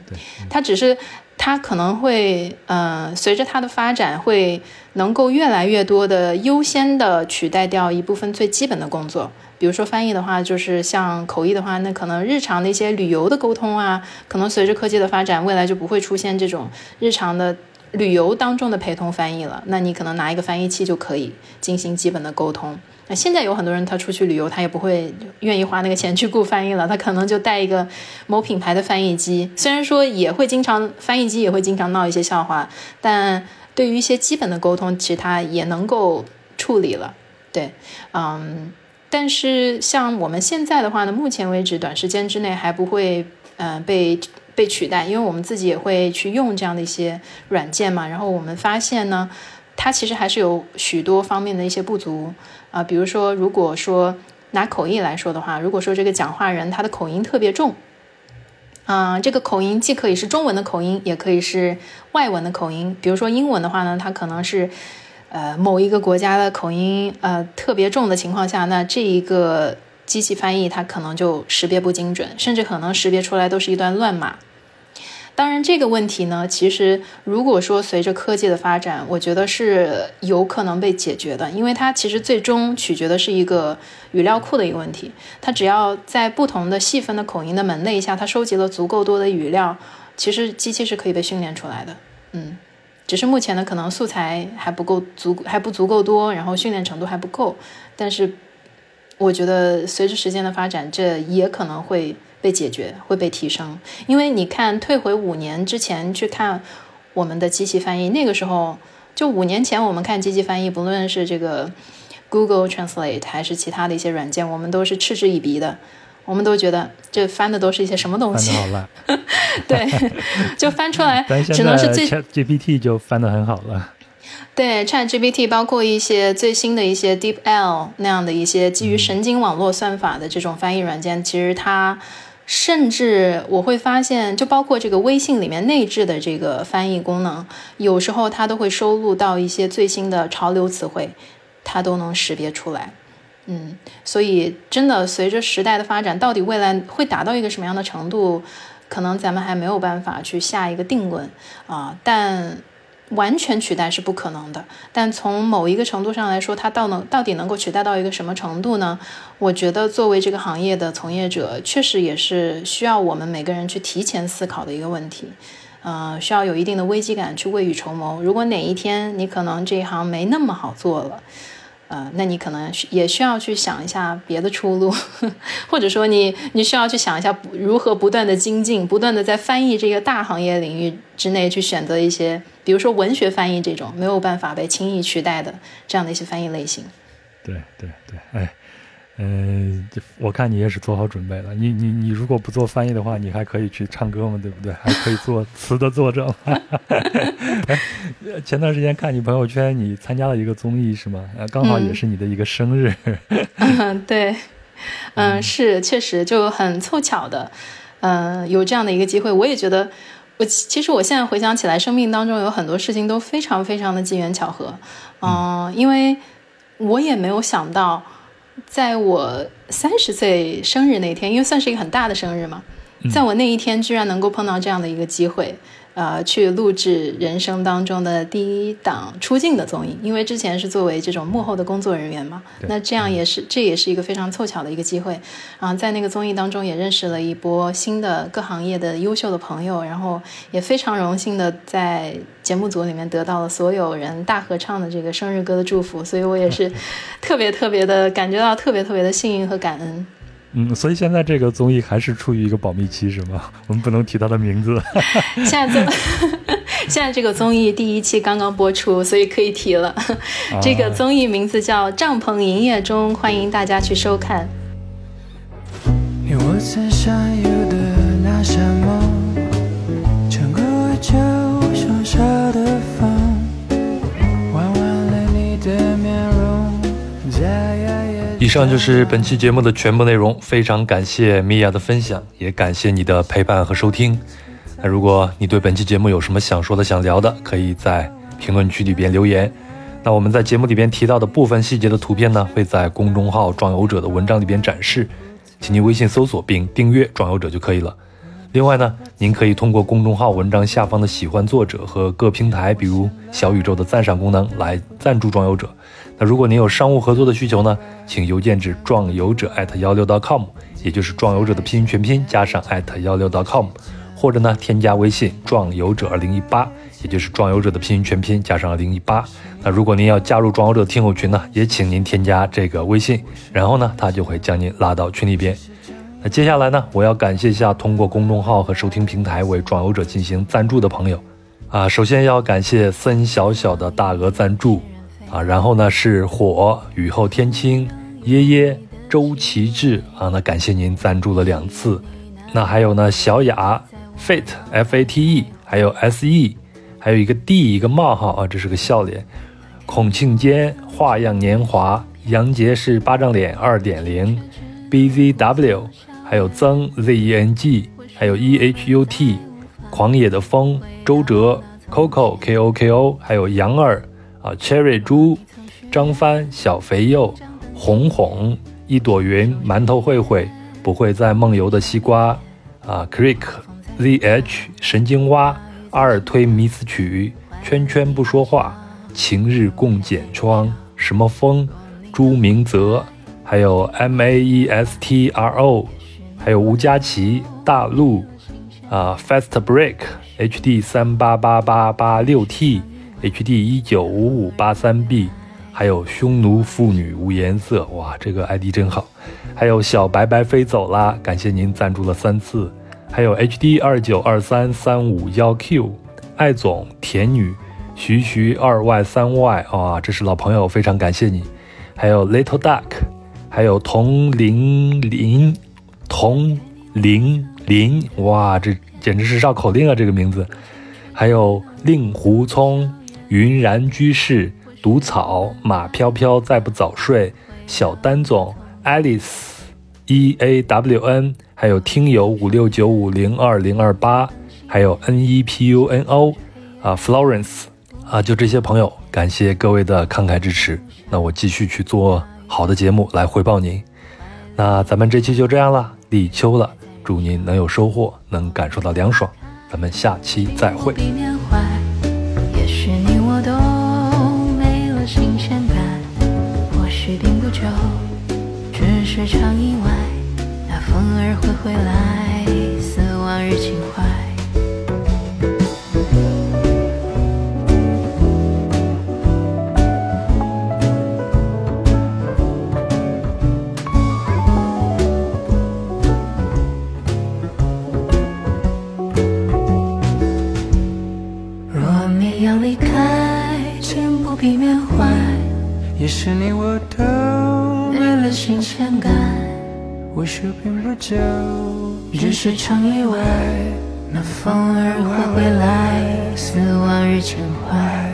它只是它可能会，呃，随着它的发展，会能够越来越多的优先的取代掉一部分最基本的工作。比如说翻译的话，就是像口译的话，那可能日常的一些旅游的沟通啊，可能随着科技的发展，未来就不会出现这种日常的。旅游当中的陪同翻译了，那你可能拿一个翻译器就可以进行基本的沟通。那现在有很多人他出去旅游，他也不会愿意花那个钱去雇翻译了，他可能就带一个某品牌的翻译机。虽然说也会经常翻译机也会经常闹一些笑话，但对于一些基本的沟通，其实他也能够处理了。对，嗯，但是像我们现在的话呢，目前为止短时间之内还不会，嗯，被。被取代，因为我们自己也会去用这样的一些软件嘛。然后我们发现呢，它其实还是有许多方面的一些不足啊。比如说，如果说拿口译来说的话，如果说这个讲话人他的口音特别重，啊，这个口音既可以是中文的口音，也可以是外文的口音。比如说英文的话呢，它可能是呃某一个国家的口音呃特别重的情况下，那这一个。机器翻译它可能就识别不精准，甚至可能识别出来都是一段乱码。当然，这个问题呢，其实如果说随着科技的发展，我觉得是有可能被解决的，因为它其实最终取决的是一个语料库的一个问题。它只要在不同的细分的口音的门类下，它收集了足够多的语料，其实机器是可以被训练出来的。嗯，只是目前呢，可能素材还不够足，还不足够多，然后训练程度还不够，但是。我觉得随着时间的发展，这也可能会被解决，会被提升。因为你看，退回五年之前去看我们的机器翻译，那个时候就五年前我们看机器翻译，不论是这个 Google Translate 还是其他的一些软件，我们都是嗤之以鼻的。我们都觉得这翻的都是一些什么东西？对，就翻出来只能是最 GPT 就翻的很好了。对，ChatGPT 包括一些最新的一些 DeepL 那样的一些基于神经网络算法的这种翻译软件，其实它甚至我会发现，就包括这个微信里面内置的这个翻译功能，有时候它都会收录到一些最新的潮流词汇，它都能识别出来。嗯，所以真的随着时代的发展，到底未来会达到一个什么样的程度，可能咱们还没有办法去下一个定论啊，但。完全取代是不可能的，但从某一个程度上来说，它到能到底能够取代到一个什么程度呢？我觉得作为这个行业的从业者，确实也是需要我们每个人去提前思考的一个问题，呃，需要有一定的危机感去未雨绸缪。如果哪一天你可能这一行没那么好做了。呃，那你可能也需要去想一下别的出路，或者说你你需要去想一下如何不断的精进，不断的在翻译这个大行业领域之内去选择一些，比如说文学翻译这种没有办法被轻易取代的这样的一些翻译类型。对对对，哎。嗯，我看你也是做好准备了。你你你，如果不做翻译的话，你还可以去唱歌嘛，对不对？还可以做词的作者。哎，前段时间看你朋友圈，你参加了一个综艺是吗？呃，刚好也是你的一个生日。嗯，对，嗯，是确实就很凑巧的，嗯，有这样的一个机会。我也觉得，我其实我现在回想起来，生命当中有很多事情都非常非常的机缘巧合。嗯，因为我也没有想到。在我三十岁生日那天，因为算是一个很大的生日嘛，在我那一天居然能够碰到这样的一个机会。呃，去录制人生当中的第一档出镜的综艺，因为之前是作为这种幕后的工作人员嘛，那这样也是，这也是一个非常凑巧的一个机会。啊，在那个综艺当中也认识了一波新的各行业的优秀的朋友，然后也非常荣幸的在节目组里面得到了所有人大合唱的这个生日歌的祝福，所以我也是 特别特别的感觉到特别特别的幸运和感恩。嗯，所以现在这个综艺还是处于一个保密期，是吗？我们不能提他的名字。现在这 现在这个综艺第一期刚刚播出，所以可以提了。这个综艺名字叫《帐篷营业中》，欢迎大家去收看。以以上就是本期节目的全部内容，非常感谢米娅的分享，也感谢你的陪伴和收听。那如果你对本期节目有什么想说的、想聊的，可以在评论区里边留言。那我们在节目里边提到的部分细节的图片呢，会在公众号“壮游者”的文章里边展示，请您微信搜索并订阅“壮游者”就可以了。另外呢，您可以通过公众号文章下方的喜欢作者和各平台，比如小宇宙的赞赏功能来赞助“壮游者”。那如果您有商务合作的需求呢，请邮件至壮游者艾特幺六 .com，也就是壮游者的拼音全拼加上艾特幺六 .com，或者呢添加微信壮游者二零一八，也就是壮游者的拼音全拼加上二零一八。那如果您要加入壮游者的听友群呢，也请您添加这个微信，然后呢他就会将您拉到群里边。那接下来呢，我要感谢一下通过公众号和收听平台为壮游者进行赞助的朋友啊，首先要感谢森小小的大额赞助。啊，然后呢是火雨后天青，耶耶周奇志啊，那感谢您赞助了两次。那还有呢小雅 Fate F A T E，还有 S E，还有一个 D 一个冒号啊，这是个笑脸。孔庆坚花样年华，杨杰是巴掌脸二点零，B Z W，还有曾 Z E N G，还有 E H U T，狂野的风，周哲 Coco K O K O，还有杨儿啊，Cherry 猪，张帆小肥肉，红红一朵云，馒头慧慧，不会再梦游的西瓜啊，Creek Z H 神经蛙，阿尔推迷思曲，圈圈不说话。晴日共剪窗，什么风？朱明泽，还有 M A E S T R O，还有吴佳琪，大陆啊，Fast Break H D 三八八八八六 T H D 一九五五八三 B，还有匈奴妇女无颜色，哇，这个 ID 真好。还有小白白飞走啦，感谢您赞助了三次。还有 H D 二九二三三五幺 Q，艾总甜女。徐徐二 Y 三 Y，啊，这是老朋友，非常感谢你。还有 Little Duck，还有童玲玲，童玲玲，哇，这简直是绕口令啊！这个名字。还有令狐聪、云然居士、毒草、马飘飘再不早睡、小丹总、Alice、E A W N，还有听友五六九五零二零二八，还有 N E P U N O，啊，Florence。啊，就这些朋友，感谢各位的慷慨支持。那我继续去做好的节目来回报您。那咱们这期就这样了，立秋了，祝您能有收获，能感受到凉爽。咱们下期再会。只是场意外。那风儿会回来，似往日情怀。也是你我新鲜感，或许并不久，只是场意外。那风儿会回来，似往日情怀。